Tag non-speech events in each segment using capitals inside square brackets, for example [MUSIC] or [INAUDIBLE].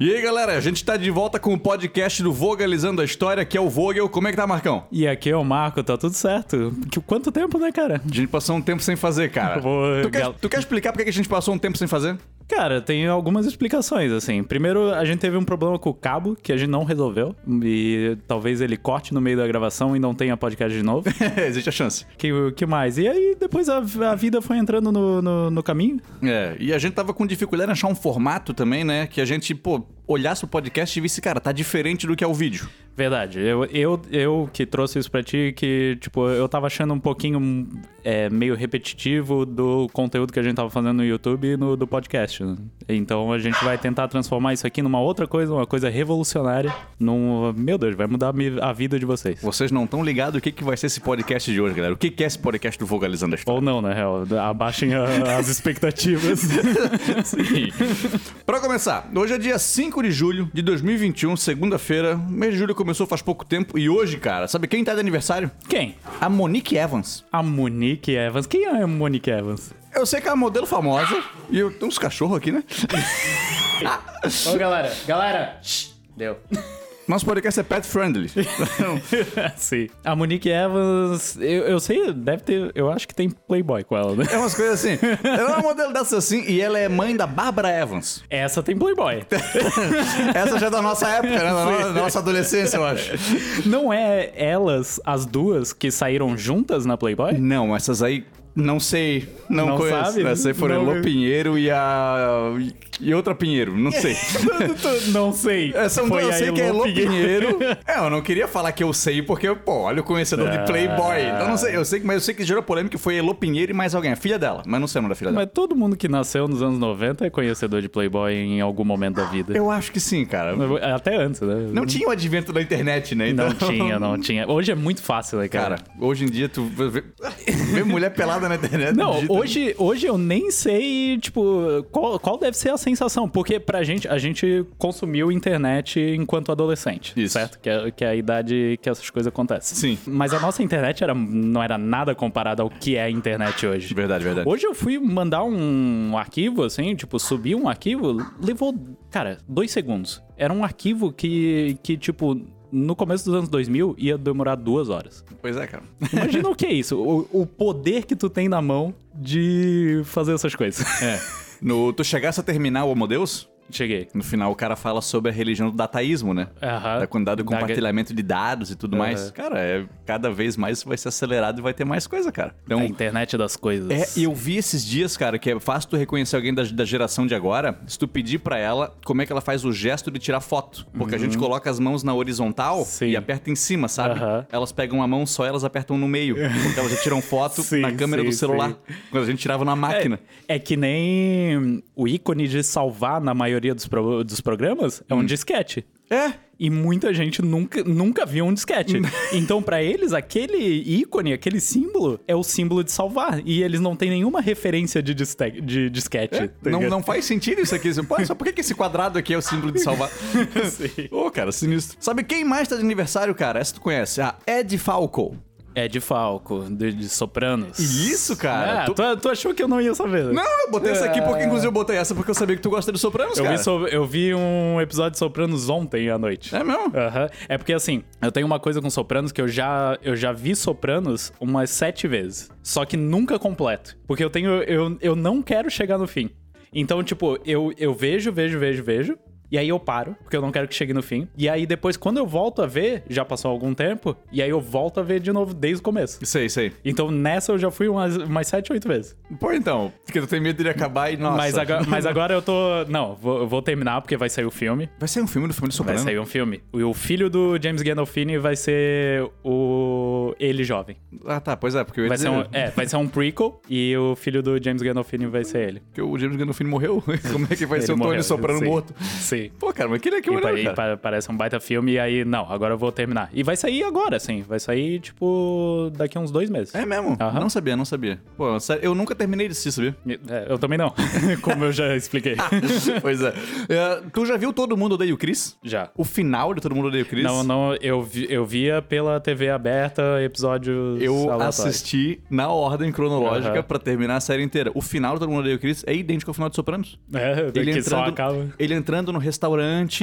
E aí, galera, a gente tá de volta com o podcast do Vogalizando a História, que é o Vogel. Como é que tá, Marcão? E aqui é o Marco, tá tudo certo. Que- Quanto tempo, né, cara? A gente passou um tempo sem fazer, cara. [LAUGHS] Vou- Tu quer, tu quer explicar por que a gente passou um tempo sem fazer? Cara, tem algumas explicações, assim. Primeiro, a gente teve um problema com o cabo, que a gente não resolveu. E talvez ele corte no meio da gravação e não tenha podcast de novo. [LAUGHS] Existe a chance. que, que mais? E aí, depois a, a vida foi entrando no, no, no caminho. É, e a gente tava com dificuldade em achar um formato também, né? Que a gente, pô, olhasse o podcast e visse, cara, tá diferente do que é o vídeo. Verdade. Eu, eu, eu que trouxe isso pra ti, que, tipo, eu tava achando um pouquinho é, meio repetitivo do conteúdo que a gente tava fazendo no YouTube e no do podcast. né? Então a gente vai tentar transformar isso aqui numa outra coisa, uma coisa revolucionária. Num. Meu Deus, vai mudar a vida de vocês. Vocês não estão ligados o que, que vai ser esse podcast de hoje, galera. O que, que é esse podcast do Vogalizando a História? Ou não, na real. Abaixem a- as expectativas. [LAUGHS] Sim. pra começar, hoje é dia 5 de julho de 2021, segunda-feira. O mês de julho começou faz pouco tempo. E hoje, cara, sabe quem tá de aniversário? Quem? A Monique Evans. A Monique Evans. Quem é a Monique Evans? Eu sei que é uma modelo famosa. E eu tenho uns cachorros aqui, né? Ô, galera. Galera. [LAUGHS] Deu. Nosso podcast é pet friendly. [LAUGHS] Sim. A Monique Evans, eu, eu sei, deve ter. Eu acho que tem Playboy com ela, né? É umas coisas assim. Ela é uma modelo dessa assim e ela é mãe da Bárbara Evans. Essa tem Playboy. [LAUGHS] Essa já é da nossa época, né? Da no- da nossa adolescência, eu acho. Não é elas, as duas, que saíram juntas na Playboy? Não, essas aí. Não sei, não, Não conheço. sabe? Essa aí foram Não- Elô Pinheiro e a. E outra Pinheiro, não sei. [LAUGHS] Não sei. É, são duas, eu sei que é Elô Pinheiro. [LAUGHS] É, eu não queria falar que eu sei, porque, pô, olha o conhecedor de Ah. Playboy. Então não sei, eu sei, mas eu sei que gerou polêmica foi Elô Pinheiro e mais alguém. A filha dela, mas não sei o nome da filha dela. Mas todo mundo que nasceu nos anos 90 é conhecedor de Playboy em algum momento da vida. Eu acho que sim, cara. Até antes, né? Não tinha o advento da internet, né? Então... Não tinha, [LAUGHS] não tinha. Hoje é muito fácil, né, cara? Cara, hoje em dia tu vê, vê- mulher pelada na internet. Não, hoje, hoje eu nem sei, tipo, qual, qual deve ser a sensação. Porque pra gente, a gente consumiu internet enquanto adolescente, Isso. certo? Que é, que é a idade que essas coisas acontecem. Sim. Mas a nossa internet era, não era nada comparada ao que é a internet hoje. Verdade, verdade. Hoje eu fui mandar um arquivo, assim, tipo, subir um arquivo, levou, cara, dois segundos. Era um arquivo que, que tipo, no começo dos anos 2000 ia demorar duas horas. Pois é, cara. [LAUGHS] Imagina o que é isso, o, o poder que tu tem na mão de fazer essas coisas. É. [LAUGHS] No, tu chegasse a terminar o Homo Deus? Cheguei. No final o cara fala sobre a religião do dataísmo, né? Aham. Da quantidade de Da- compartilhamento de dados e tudo mais. Cara, é, cada vez mais isso vai ser acelerado e vai ter mais coisa, cara. Então, A internet das coisas. É, eu vi esses dias, cara, que é fácil tu reconhecer alguém da, da geração de agora se tu pedir pra ela como é que ela faz o gesto de tirar foto. Porque a gente coloca as mãos na horizontal Uhum. Sim. e aperta em cima, sabe? Elas pegam a mão só, elas apertam no meio. [LAUGHS] Porque elas já tiram foto Sim, na câmera sim, do celular. sim. Quando a gente tirava na máquina. É que nem o ícone de salvar na maioria dos, pro- dos programas é um disquete. É. E muita gente nunca, nunca viu um disquete. [LAUGHS] então, pra eles, aquele ícone, aquele símbolo, é o símbolo de salvar. E eles não têm nenhuma referência de, diste- de disquete. tá Não, ligado? não faz sentido isso aqui. Pô, só por que esse quadrado aqui é o símbolo de salvar? [LAUGHS] Ô, cara, sinistro. Sabe quem mais tá de aniversário, cara? Essa tu conhece. A Ed Falco. É de Falco, de, de Sopranos. Isso, cara. Ah, Tu- tu... tu achou que eu não ia saber? Não, eu botei essa aqui porque, inclusive, eu botei essa porque eu sabia que tu gosta de Sopranos, Eu cara. vi, so- eu vi um episódio de Sopranos ontem à noite. É mesmo? Aham. É porque assim, eu tenho uma coisa com Sopranos que eu já, eu já vi Sopranos umas sete vezes. Só que nunca completo. Porque eu tenho. Eu, eu não quero chegar no fim. Então, tipo, eu, eu vejo, vejo, vejo, vejo. E aí eu paro, porque eu não quero que chegue no fim. E aí depois, quando eu volto a ver, já passou algum tempo, e aí eu volto a ver de novo desde o começo. Sei, sei. Então nessa eu já fui umas, umas sete, oito vezes. Pô, então. Porque tu tem medo de acabar e, nossa... Mas, agora, mas agora eu tô. Não, vou, eu vou terminar porque vai sair o filme. Vai sair um filme do filme Vai Soprano? sair um filme. E o filho do James Gandolfini vai ser o. ele jovem. Ah, tá. Pois é, porque eu ia Vai dizer ser um, é, vai ser um prequel e o filho do James Gandolfini vai ser ele. que o James Gandolfini morreu. [LAUGHS] Como é que vai Ele ser o Tony Soprano morto? Sim. Pô, cara, mas que, que E, pa- maneiro, e cara. pa- parece um baita filme, e aí, não, agora eu vou terminar. E vai sair agora, sim. Vai sair, tipo, daqui a uns dois meses. É mesmo? Aham. Não sabia, não sabia. Pô, sério, eu nunca terminei de assistir, sabia? É, eu também não, [LAUGHS] como eu já expliquei. [LAUGHS] pois é. É, Tu já viu Todo Mundo Odeia o Chris? já. O final de Todo Mundo Odeia o Chris? Não, não, eu, vi- eu via pela TV aberta episódios Eu assisti na ordem cronológica Aham. pra terminar a série inteira. O final do Todo Mundo Odeia o Chris é idêntico ao final de Sopranos. É, que só acaba... ele entrando no restaurante.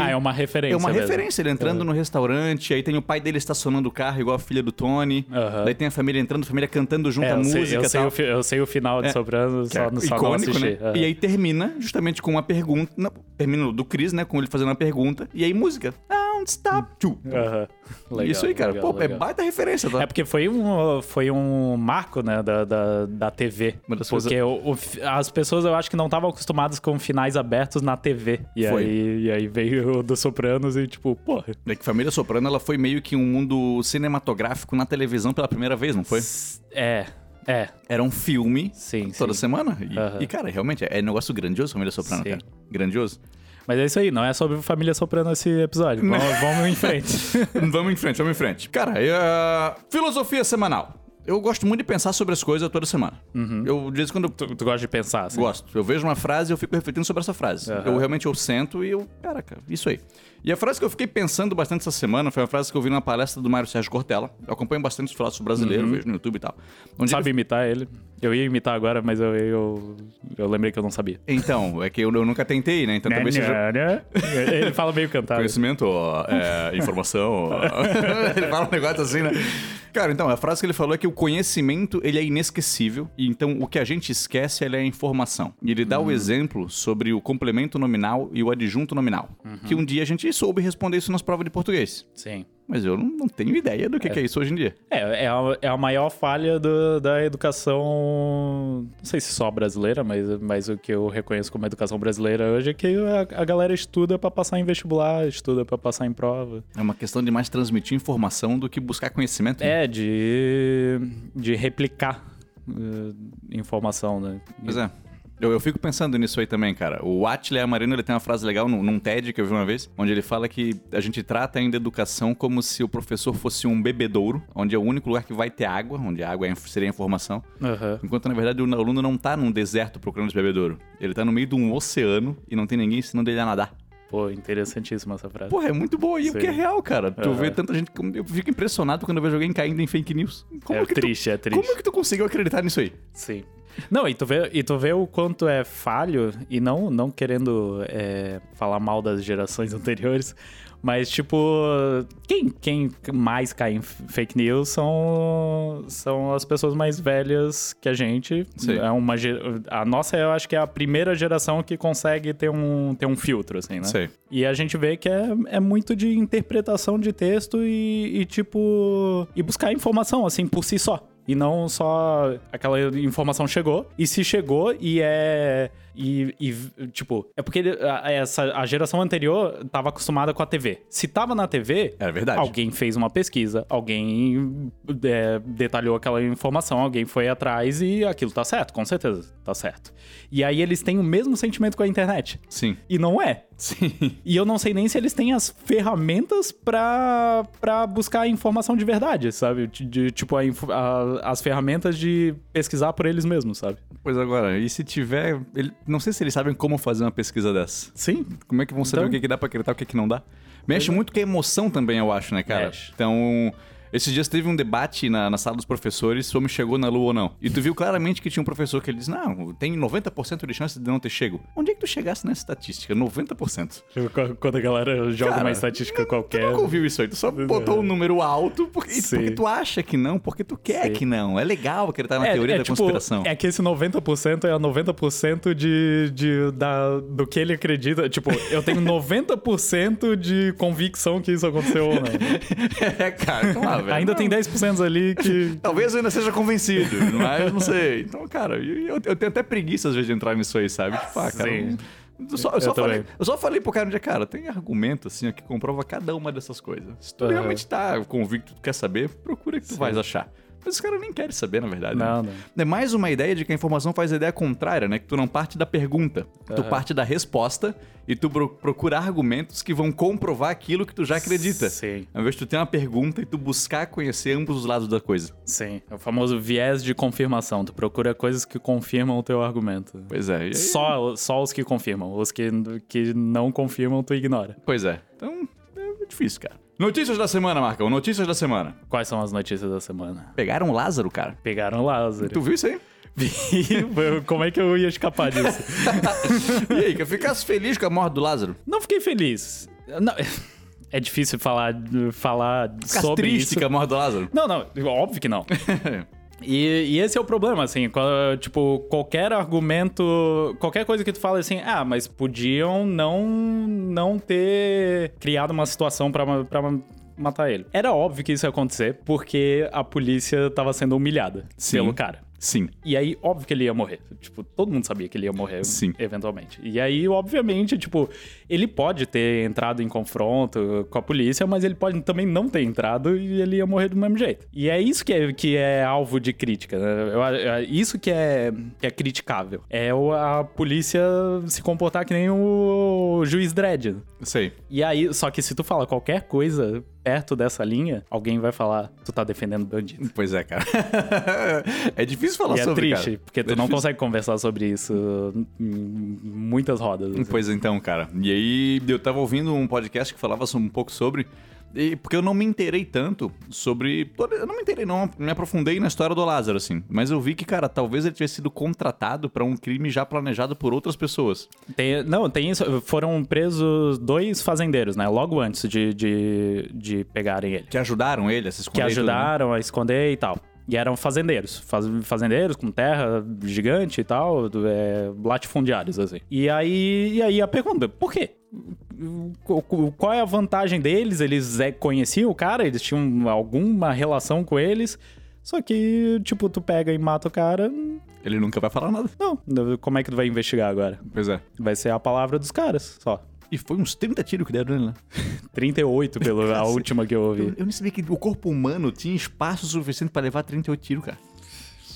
Ah, é uma referência É uma mesmo. referência, ele entrando no restaurante, aí tem o pai dele estacionando o carro, igual a filha do Tony. Aham. Daí tem a família entrando, a família cantando junto É, a música sei, eu, sei o, eu sei o final de É, Que é só, só icônico, né? Aham. E aí termina justamente com uma pergunta. Não, termina do Chris, né? Com ele fazendo uma pergunta. E aí música. Don't stop. Tchu. Aham. Legal, Isso aí, cara. legal, Pô, legal. é baita referência, tá? É porque foi um, foi um marco, né, da, da, da TV. Uma das Porque o- o fi- as pessoas eu acho que não estavam acostumadas com finais abertos na TV. E Foi. aí, e aí veio o do Sopranos e tipo, porra. É que Família Soprano, ela foi meio que um mundo cinematográfico na televisão pela primeira vez, não foi? É, é. Era um filme Sim, toda sim. semana. E, Aham. e, cara, realmente, é um negócio grandioso Família Soprano, Sim. cara. Grandioso. Mas é isso aí, não é sobre família Soprano esse episódio. Vamos, vamos em frente. [LAUGHS] vamos em frente, vamos em frente. Cara, é... filosofia semanal. Eu gosto muito de pensar sobre as coisas toda semana. Eu, de vez em quando, eu tu, tu gosta de pensar, assim? Gosto. Eu vejo uma frase e eu fico refletindo sobre essa frase. Aham. Eu realmente eu sento e eu. Caraca, isso aí. E a frase que eu fiquei pensando bastante essa semana foi uma frase que eu vi numa palestra do Mário Sérgio Cortella. Eu acompanho bastante os filósofos brasileiros, vejo no YouTube e tal. Onde Sabe imitar ele? Eu ia imitar agora, mas eu, eu, eu lembrei que eu não sabia. ele- Então, é que eu, eu nunca tentei, né? Então talvez seja. Ele fala meio cantado. Conhecimento, ó, é, informação. ó. [LAUGHS] ele fala um negócio assim, né? Cara, então, a frase que ele falou é que o conhecimento, ele é inesquecível. E então, o que a gente esquece, ele é a informação. E ele dá o exemplo sobre o complemento nominal e o adjunto nominal. Que um dia a gente soube responder isso nas provas de português. Sim. Mas eu não, não tenho ideia do que é. que é isso hoje em dia. É, é a, é a maior falha do- da educação, não sei se só brasileira, mas, mas o que eu reconheço como educação brasileira hoje é que a, a galera estuda pra passar em vestibular, estuda pra passar em prova. É uma questão de mais transmitir informação do que buscar conhecimento. né? É, de, de replicar eh, informação, né? Pois é. Eu, eu fico pensando nisso aí também, cara. O Attila Amarino, ele tem uma frase legal num, num TED que eu vi uma vez, onde ele fala que a gente trata ainda a educação como se o professor fosse um bebedouro, onde é o único lugar que vai ter água, onde a água é- seria informação. Aham. Enquanto, na verdade, o aluno não tá num deserto procurando esse bebedouro. Ele tá no meio de um oceano e não tem ninguém ensinando ele a nadar. Pô, interessantíssima essa frase. Porra, é muito boa. E o Sim. que é real, cara. Tu Aham. vê tanta gente... Eu fico impressionado quando eu vejo alguém caindo em fake news. Como é tu- triste, é triste. Como que tu conseguiu acreditar nisso aí? Sim. Não, e tu vê, e tu vê o quanto é falho, e não, não querendo é, falar mal das gerações [LAUGHS] anteriores, mas, tipo, quem, quem mais cai em fake news são, são as pessoas mais velhas que a gente. Sim. É uma, a nossa, eu acho que é a primeira geração que consegue ter um, ter um filtro, assim, né? Sei. E a gente vê que é, é muito de interpretação de texto e, e, tipo. E buscar informação, assim, por si só. E não só aquela informação chegou. E se chegou e é. E, e, tipo, é porque a, essa, a geração anterior tava acostumada com a TV. Se tava na TV, É verdade. alguém fez uma pesquisa, alguém é, detalhou aquela informação, alguém foi atrás e aquilo tá certo, com certeza, tá certo. E aí eles têm o mesmo sentimento com a internet. Sim. E não é. Sim. [LAUGHS] E eu não sei nem se eles têm as ferramentas pra, pra buscar a informação de verdade, sabe? De, de, tipo, a a- as ferramentas de pesquisar por eles mesmos, sabe? Pois agora, e se tiver. ele- não sei se eles sabem como fazer uma pesquisa dessa. Sim. Como é que vão saber Então- o que, que dá pra acreditar e o que, que não dá? Mexe muito com a emoção também, eu acho, né, cara? Mexe. Então. Esses dias teve um debate na, na sala dos professores se o homem chegou na lua ou não. E tu viu claramente que tinha um professor que ele disse: Não, tem 90% de chance de não ter chego. Onde é que tu chegasse nessa estatística? 90%. Tipo, Quando a galera joga Cara, uma estatística Tu qualquer. nunca ouviu isso aí, tu só botou um número alto porque, porque tu acha que não, porque tu quer Sim. que não. É legal acreditar na teoria da tipo, conspiração. É que esse 90% é a 90% de, de, da, do que ele acredita. Tipo, eu tenho [LAUGHS] 90% de convicção que isso aconteceu ou não. [LAUGHS] É, cara, então Ainda tem 10% ali que. [LAUGHS] Talvez eu ainda seja convencido, mas não sei. Então, cara, eu, eu tenho até preguiça às vezes de entrar nisso aí, sabe? Tipo, ah, cara. Sim. Eu só, eu, só Eu falei, eu só falei pro cara um dia, cara, tem argumento assim ó, que comprova cada uma dessas coisas. Se tu Aham. realmente tá convicto, tu quer saber, procura que tu vais achar. Mas os caras nem querem saber, na verdade. né? Não, não. É mais uma ideia de que a informação faz a ideia contrária, né? Que tu não parte da pergunta, tu parte da resposta e tu pro- procura argumentos que vão comprovar aquilo que tu já acredita. Sim. Ao invés de tu ter uma pergunta e tu buscar conhecer ambos os lados da coisa. Sim, é o famoso viés de confirmação. Tu procura coisas que confirmam o teu argumento. Pois é. aí- Só, só os que confirmam. Os que, que não confirmam, tu ignora. Pois é. Então, é difícil, cara. Notícias da semana, Marcão. Notícias da semana. Quais são as notícias da semana? Pegaram o Lázaro, cara. Pegaram Lázaro. Tu viu isso aí? [LAUGHS] Como é que eu ia escapar disso? [LAUGHS] e aí, que eu ficasse feliz com a morte do Lázaro? Não fiquei feliz. Não, é difícil falar, falar Ficasse sobre triste isso. com a morte do Lázaro? Não, não, óbvio que não. [LAUGHS] E, e esse é o problema, assim, tipo, qualquer argumento, qualquer coisa que tu fala assim, ah, mas podiam não, não ter criado uma situação pra, pra matar ele. Era óbvio que isso ia acontecer, porque a polícia tava sendo humilhada Sim. pelo cara. Sim. E aí, óbvio que ele ia morrer. Tipo, todo mundo sabia que ele ia morrer Sim. eventualmente. E aí, obviamente, tipo, ele pode ter entrado em confronto com a polícia, mas ele pode também não ter entrado e ele ia morrer do mesmo jeito. E é isso que é, que é alvo de crítica, né? Eu- é isso que é, que é criticável. É a polícia se comportar que nem o juiz Dredd. Sei. E aí, só que se tu fala qualquer coisa perto dessa linha, alguém vai falar, tu tá defendendo bandido. Pois é, cara. [LAUGHS] é difícil falar E é sobre, triste, cara. porque tu É não difícil. consegue conversar sobre isso em muitas rodas. assim. Pois então, cara. E aí, eu tava ouvindo um podcast que falava um pouco sobre. E, porque eu não me inteirei tanto sobre. toda- Eu não me inteirei, não me aprofundei na história do Lázaro, assim. Mas eu vi que, cara, talvez ele tivesse sido contratado pra um crime já planejado por outras pessoas. Tem- não, tem isso. Foram presos dois fazendeiros, né? Logo antes de, de, de pegarem ele. Que ajudaram ele a se esconder. Que e tudo, né? ajudaram a esconder e tal. E eram fazendeiros. Faz- fazendeiros com terra gigante e tal, é, latifundiários, assim. E aí, e aí a pergunta, por quê? Qu- qu- Qual é a vantagem deles? Eles é, conheciam o cara? Eles tinham alguma relação com eles? Só que, tipo, tu pega e mata o cara. Ele nunca vai falar nada. Não, como é que tu vai investigar agora? Pois é. Vai ser a palavra dos caras, só. E foi uns 30 tiros que deram nele, né? [LAUGHS] 38 pela a última que eu Eu, ouvi. eu nem sabia que o corpo humano tinha espaço suficiente pra levar 38 tiros, cara.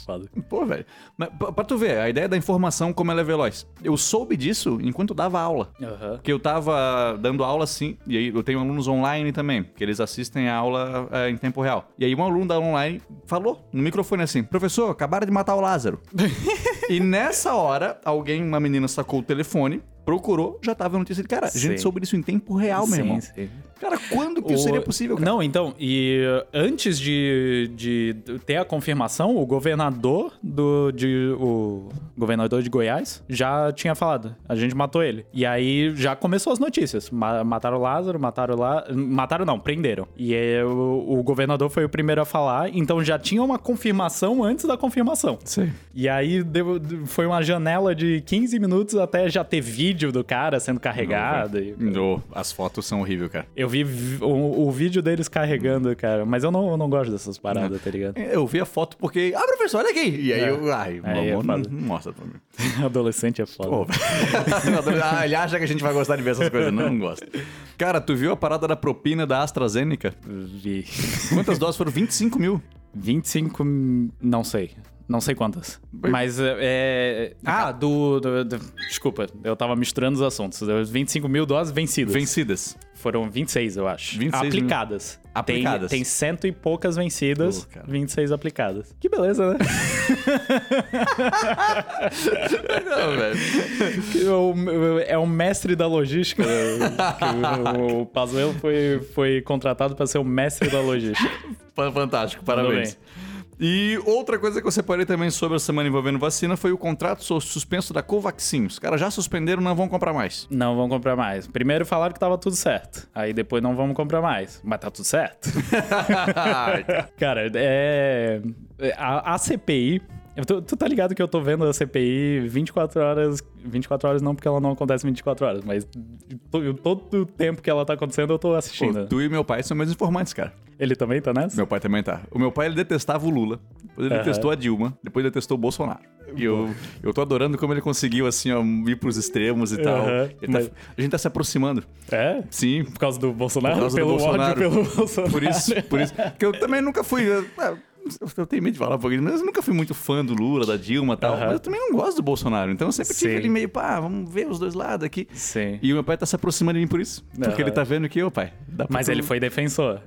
Foda. Pô, velho. Mas pra, pra tu ver, a ideia da informação como ela é veloz. Eu soube disso enquanto eu dava aula. Aham. Porque eu tava dando aula assim, e aí eu tenho alunos online também, que eles assistem a aula é, em tempo real. E aí um aluno da aula online falou no microfone assim: Professor, acabaram de matar o Lázaro. [LAUGHS] e nessa hora, alguém, uma menina sacou o telefone, procurou, já tava a notícia de cara. A gente soube disso em tempo real, meu Sim, irmão. sim. Cara, quando que isso O- seria possível, cara? Não, então, e antes de, de ter a confirmação, o governador do. De, o governador de Goiás já tinha falado. A gente matou ele. E aí já começou as notícias. Ma- mataram o Lázaro, mataram lá. Mataram não, prenderam. E aí, o, o governador foi o primeiro a falar, então já tinha uma confirmação antes da confirmação. Sei. E aí deu- foi uma janela de 15 minutos até já ter vídeo do cara sendo carregado. e- Oh, as fotos são horríveis, cara. eu vi vi- o, o vídeo deles carregando, cara. Mas eu não, eu não gosto dessas paradas, tá ligado? Eu vi a foto porque. Ah, professor, olha aqui! E aí É. eu. Ai, Aí é não, mostra pra mim. [LAUGHS] Adolescente é foda. Pô, [LAUGHS] ah, ele acha que a gente vai gostar de ver essas coisas. Não, gosta. Cara, tu viu a parada da propina da AstraZeneca? Vi. Quantas doses foram? 25 mil. 25. m- Não sei. Não sei quantas. Mas é. é- Ah, do, do- do- Desculpa, eu tava misturando os assuntos. 25 mil doses vencidas. Vencidas. Foram 26, eu acho. 26 mil. aplicadas. Aplicadas. Tem, tem cento e poucas vencidas, cara. 26 aplicadas. Que beleza, né? [LAUGHS] Não, velho. O- é um mestre da logística. [LAUGHS] o, o Pazuello foi, foi contratado para ser o mestre da logística. Fantástico, parabéns. E outra coisa que eu separei também sobre a semana envolvendo vacina foi o contrato so- suspenso da Covaxin. Os caras já suspenderam, não vão comprar mais. Não vão comprar mais. Primeiro falaram que tava tudo certo. Aí depois não vamos comprar mais. Mas tá tudo certo. [LAUGHS] Cara, é. A, a CPI. Tô- tu tá ligado que eu tô vendo a CPI 24 horas. 24 horas não, porque ela não acontece 24 horas, mas to- todo o tempo que ela tá acontecendo eu tô Pô, assistindo. tu e meu pai são meus informantes, cara. Ele também tá nessa? Meu pai também tá. O meu pai, ele detestava o Lula. Depois ele Aham. detestou a Dilma. Depois ele detestou o Bolsonaro. E eu, eu tô adorando como ele conseguiu, assim, ó, ir pros extremos e tal. Aham. Ele tá- Mas- a gente tá se aproximando. É? Sim, Por causa do Bolsonaro? Por causa do pelo Bolsonaro. ódio pelo Bolsonaro. por isso, por isso. [LAUGHS] Porque eu também nunca fui. eu- ah, Eu tenho medo de falar um pouquinho, mas eu nunca fui muito fã do Lula, da Dilma e tal. Aham. Mas eu também não gosto do Bolsonaro. Então eu sempre tive ele meio, pá, vamos ver os dois lados aqui. Sim. E o meu pai tá se aproximando de mim por isso. Porque Aham. ele tá vendo que, ô pai. dá pra Mas ele foi defensor.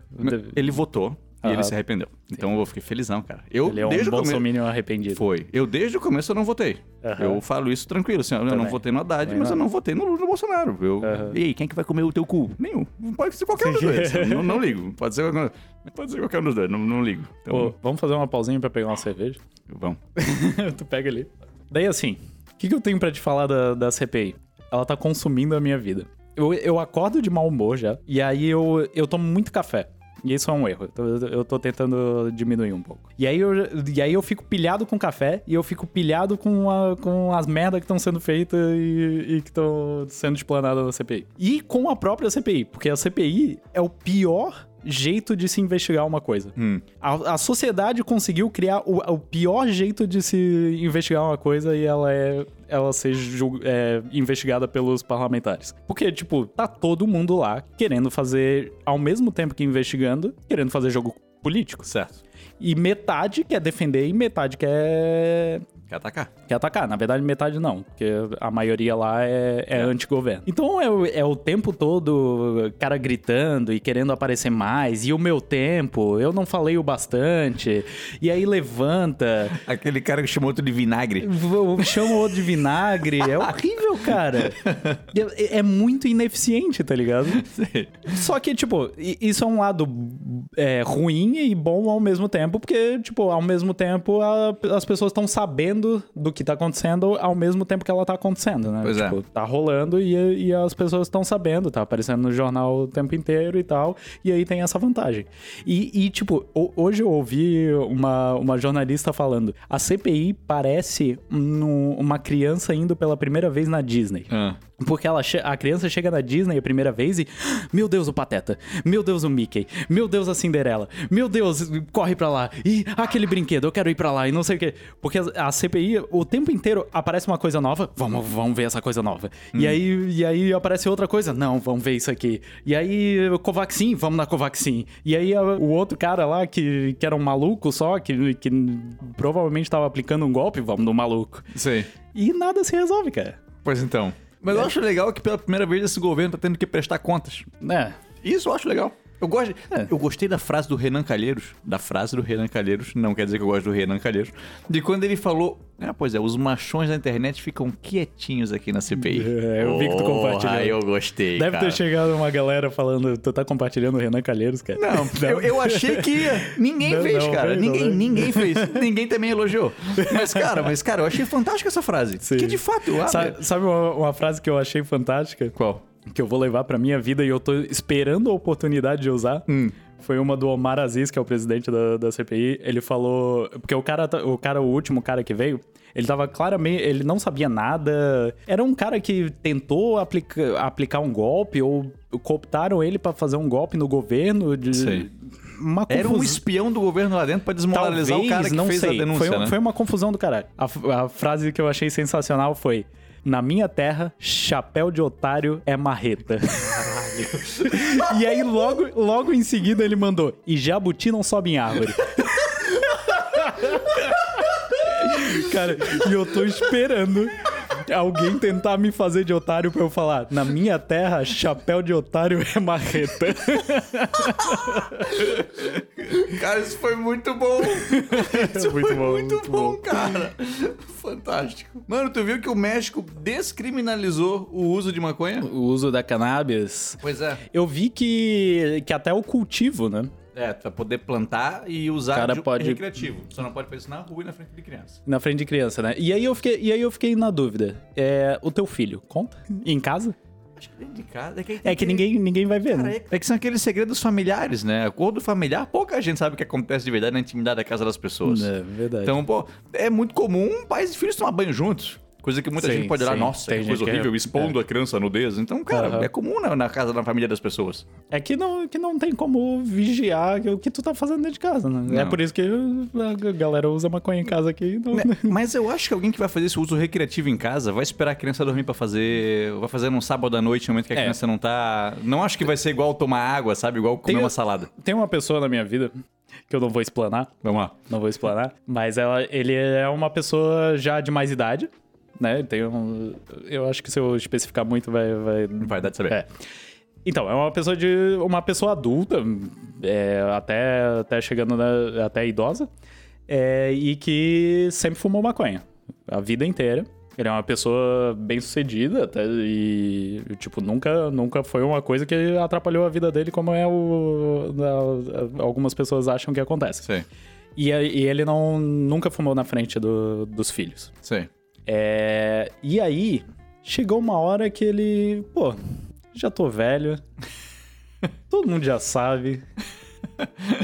Ele votou. E ele se arrependeu. Então eu fiquei felizão, cara. Eu, Ele é um desde começo... bolsominion arrependido. Foi. Eu, desde o começo, eu não votei. Aham. Eu falo isso tranquilo, assim, eu não Também. votei no Haddad, Também mas não. eu não votei no, no Bolsonaro. Eu, Aham. E aí, quem é que vai comer o teu cu? Nenhum. Pode ser qualquer um dos dois. [LAUGHS] Não, não ligo. Pode ser, qualquer- pode ser qualquer um dos dois, não, não ligo. Então, Pô, vamos fazer uma pausinha pra pegar uma cerveja? vamos. [LAUGHS] tu pega ali. Daí assim, o que, que eu tenho pra te falar da, da CPI? Ela tá consumindo a minha vida. Eu, eu acordo de mau humor já, e aí eu, eu tomo muito café. E isso é um erro. Eu tô, eu tô tentando diminuir um pouco. E aí, eu, e aí eu fico pilhado com café e eu fico pilhado com, a- com as merdas que estão sendo feitas e, e que estão sendo explanadas na CPI. E com a própria CPI, porque a CPI é o pior jeito de se investigar uma coisa. A, a sociedade conseguiu criar o, o pior jeito de se investigar uma coisa e ela é ela ser é, investigada pelos parlamentares. Porque, tipo, tá todo mundo lá querendo fazer, ao mesmo tempo que investigando, querendo fazer jogo político. Certo. E metade quer defender e metade quer Quer atacar? quer atacar. Na verdade, metade não, porque a maioria lá é, é anti-governo. Então é, o- é o tempo todo cara gritando e querendo aparecer mais. E o meu tempo, eu não falei o bastante. E aí levanta, Aquele cara que chamou outro de vinagre. chama outro de vinagre. É horrível, cara. É, é muito ineficiente, tá ligado? [LAUGHS] Só que, tipo, isso é um lado é, ruim e bom ao mesmo tempo, porque, tipo, ao mesmo tempo a- as pessoas estão sabendo do que tá acontecendo ao mesmo tempo que ela tá acontecendo, né? Pois é. tipo, tá rolando e, e as pessoas estão sabendo, tá aparecendo no jornal o tempo inteiro e tal, e aí tem essa vantagem. E, e, tipo, ho- hoje eu ouvi uma, uma jornalista falando, a CPI parece um- uma criança indo pela primeira vez na Disney. Ah. Porque ela a criança chega na Disney a primeira vez e. Meu Deus, o Pateta. Meu Deus, o Mickey. Meu Deus, a Cinderela. Meu Deus, corre pra lá. E aquele brinquedo, eu quero ir pra lá e não sei o quê. Porque a CPI, o tempo inteiro aparece uma coisa nova. Vamos, vamos ver essa coisa nova. E, aí, e aí aparece outra coisa. Não, vamos ver isso aqui. E aí, Covaxin, vamos na Covaxin. E aí, o outro cara lá, que, que era um maluco só, que, que provavelmente tava aplicando um golpe, vamos no maluco. Sei. E nada se resolve, cara. Pois então. Mas eu acho legal que pela primeira vez esse governo tá tendo que prestar contas. É. Isso eu acho legal. Eu gosto. É. Eu gostei da frase do Renan Calheiros. Da frase do Renan Calheiros. Não quer dizer que eu gosto do Renan Calheiros. De quando ele falou. Ah, pois é, os machões da internet ficam quietinhos aqui na CPI. [LAUGHS] É, eu vi que tu compartilhou. Ah, eu gostei. Deve cara. ter chegado uma galera falando, tu tá compartilhando o Renan Calheiros, cara. Não, [LAUGHS] eu, eu achei que ia. Ninguém Não, fez, não cara. fez, ninguém, não fez. ninguém fez. [LAUGHS] ninguém também elogiou. Mas, cara, mas, cara, eu achei fantástica essa frase. Sim. Que de fato. Sabe, sabe uma, uma frase que eu achei fantástica? Qual? Que eu vou levar pra minha vida e eu tô esperando a oportunidade de usar? Hum. Foi uma do Omar Aziz, que é o presidente da, da CPI. Ele falou. Porque o cara, tá- o cara, o último cara que veio, ele tava claramente. Ele não sabia nada. Era um cara que tentou aplica, aplicar um golpe ou cooptaram ele pra fazer um golpe no governo. De, Sei. Uma Era um espião do governo lá dentro pra desmoralizar Talvez, o cara que não fez sei. a denúncia, foi, né? foi uma confusão do caralho. A, a frase que eu achei sensacional foi: Na minha terra, chapéu de otário é marreta. [LAUGHS] e aí, logo, logo em seguida, ele mandou: E jabuti não sobe em árvore. [LAUGHS] Cara, e eu tô esperando [LAUGHS] alguém tentar me fazer de otário pra eu falar: Na minha terra, chapéu de otário é marreta. [LAUGHS] Cara, isso foi muito bom. [LAUGHS] Isso Muito foi bom, muito, muito bom, bom. cara. Fantástico. Mano, tu viu que o México descriminalizou o uso de maconha? o uso da cannabis. Pois é. Eu vi que, que até o cultivo, né? É, pra poder plantar e usar Cara de pode- recreativo. Você não pode fazer isso na rua e na frente de criança. Na frente de criança, né? E aí eu fiquei, e aí eu fiquei na dúvida. É, o teu filho, conta? Em casa? Acho que dentro de casa. É que, É que ninguém, ninguém vai ver, Cara, né? é, é que são aqueles segredos familiares, né? Acordo familiar, pouca gente sabe o que acontece de verdade na intimidade da casa das pessoas. É verdade. Então, pô, é muito comum pais e filhos tomar banho juntos. Coisa que muita Sim, gente pode olhar, sim. nossa, Tem que coisa que é- horrível, expondo a criança à nudez. Então, cara, Aham. é comum na, na casa, na família das pessoas. É que não, que não tem como vigiar o que tu tá fazendo dentro de casa, né? É Não. por isso que a galera usa maconha em casa aqui. Não... Né? [LAUGHS] Mas eu acho que alguém que vai fazer esse uso recreativo em casa vai esperar a criança dormir pra fazer. Vai fazer num sábado à noite, no momento que a É. criança não tá. Não acho que vai ser igual tomar água, sabe? Igual comer Tem- uma salada. Tem uma pessoa na minha vida que eu não vou explanar, Vamos lá. não vou explanar, mas ela, ele é uma pessoa já de mais idade, né? Tem um, eu acho que se eu especificar muito vai, vai Vai dar de saber. É. Então, é uma pessoa de. uma pessoa adulta, é, até, até chegando na, até idosa, é, e que sempre fumou maconha. A vida inteira. Ele é uma pessoa bem sucedida até, e, tipo, nunca, nunca foi uma coisa que atrapalhou a vida dele, como é o. a- a- algumas pessoas acham que acontece. Sei, E, e ele não, nunca fumou na frente do- dos filhos. sei. É, e aí, chegou uma hora que ele, pô, já tô velho. [LAUGHS] Todo mundo já sabe.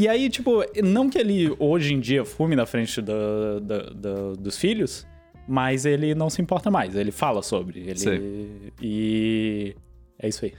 E aí, tipo, não que ele hoje em dia fume na frente do- do- do- dos filhos, mas ele não se importa mais. Ele fala sobre. Ele, Sei. e. É isso aí.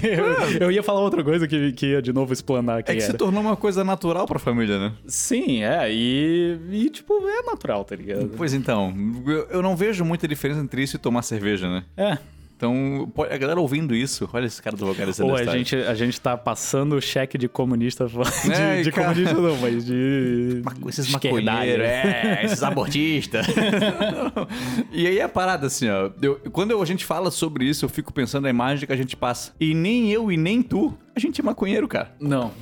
eu, [LAUGHS] eu ia falar outra coisa que, que ia de novo explanar É que se era. tornou uma coisa natural pra família, né? Sim, é. E, e, tipo, é natural, tá ligado? Pois então, eu- eu não vejo muita diferença entre isso e tomar cerveja, né? É. Então, pô, a galera ouvindo isso, olha esse cara do Ou da a gente, a gente tá passando o cheque de comunista. [LAUGHS] De, É, de comunista não, mas de. Ma- Esses maconheiros, é, esses abortistas. [LAUGHS] [LAUGHS] e aí a parada, assim, ó. eu- quando a gente fala sobre isso, eu fico pensando na imagem que a gente passa. E nem eu e nem tu, a gente é maconheiro, cara. Não.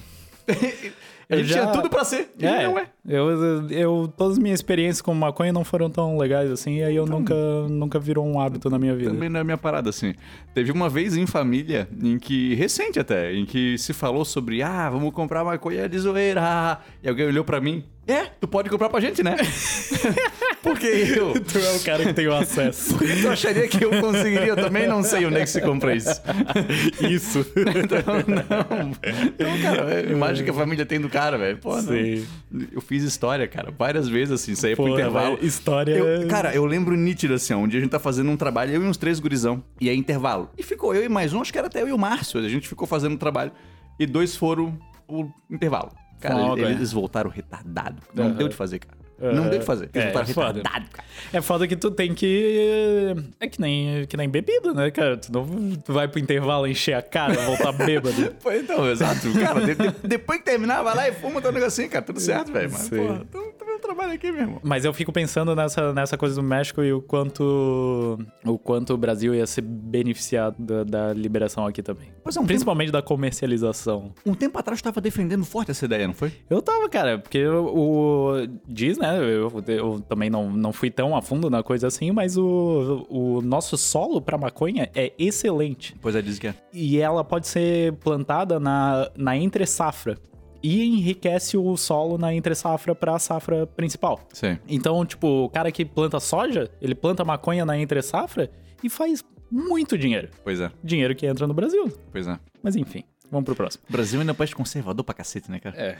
A Eu gente já- tinha tudo pra ser. E É, não é. Eu, eu, todas as minhas experiências com maconha não foram tão legais assim, e aí eu nunca, nunca virou um hábito na minha vida. Também não é minha parada, assim. Teve uma vez em família, em que, recente até, em que se falou sobre, ah, vamos comprar maconha de zoeira. E alguém olhou pra mim, é, tu pode comprar pra gente, né? [LAUGHS] Porque eu... [LAUGHS] Tu é o cara que tem o acesso. Tu acharia que eu conseguiria? Eu também não sei onde é que se compra isso. [LAUGHS] Isso. [LAUGHS] Então, não. Então, cara, é a imagem que a família tem do cara, velho. Pô, não. Sim. Eu fiz história, cara, várias vezes, assim, saía pro Pô, intervalo. velho, história. Eu- cara, eu lembro nítido assim, ó, um dia a gente tá fazendo um trabalho, eu e uns três gurizão, e é intervalo. E ficou eu e mais um, acho que era até eu e o Márcio, a gente ficou fazendo um trabalho, e dois foram o intervalo. Cara, Foda, eles voltaram retardado. Não Aham. deu de fazer, cara. Não deu de fazer. É, voltaram foda. retardado, cara. É foda que tu tem que. É que nem, que nem bebida, né, cara? Tu não tu vai pro intervalo encher a cara, voltar bêbado. [LAUGHS] Pô, então, exato. Cara, de- de- depois que terminar, vai lá e fuma teu negocinho, cara. Tudo certo, velho. Mas, porra, tô vendo trabalho aqui, meu irmão. Mas eu fico pensando nessa, nessa coisa do México e o quanto o quanto o Brasil ia se beneficiar da, da liberação aqui também. Pois é, um Principalmente da comercialização. Um tempo atrás tu tava defendendo forte essa ideia, não foi? Eu tava, cara, porque o- diz, né? Eu, eu também não, não fui tão a fundo na coisa assim, mas o, o nosso solo pra maconha é excelente. Pois é, diz que é. E ela pode ser plantada na, na entre safra. E enriquece o solo na entre safra pra safra principal. Sim. Então, tipo, o cara que planta soja, ele planta maconha na entre safra e faz muito dinheiro. Pois é, Dinheiro que entra no Brasil. pois é. Mas enfim, vamos pro próximo. O Brasil ainda é um país conservador pra cacete, né, cara? É,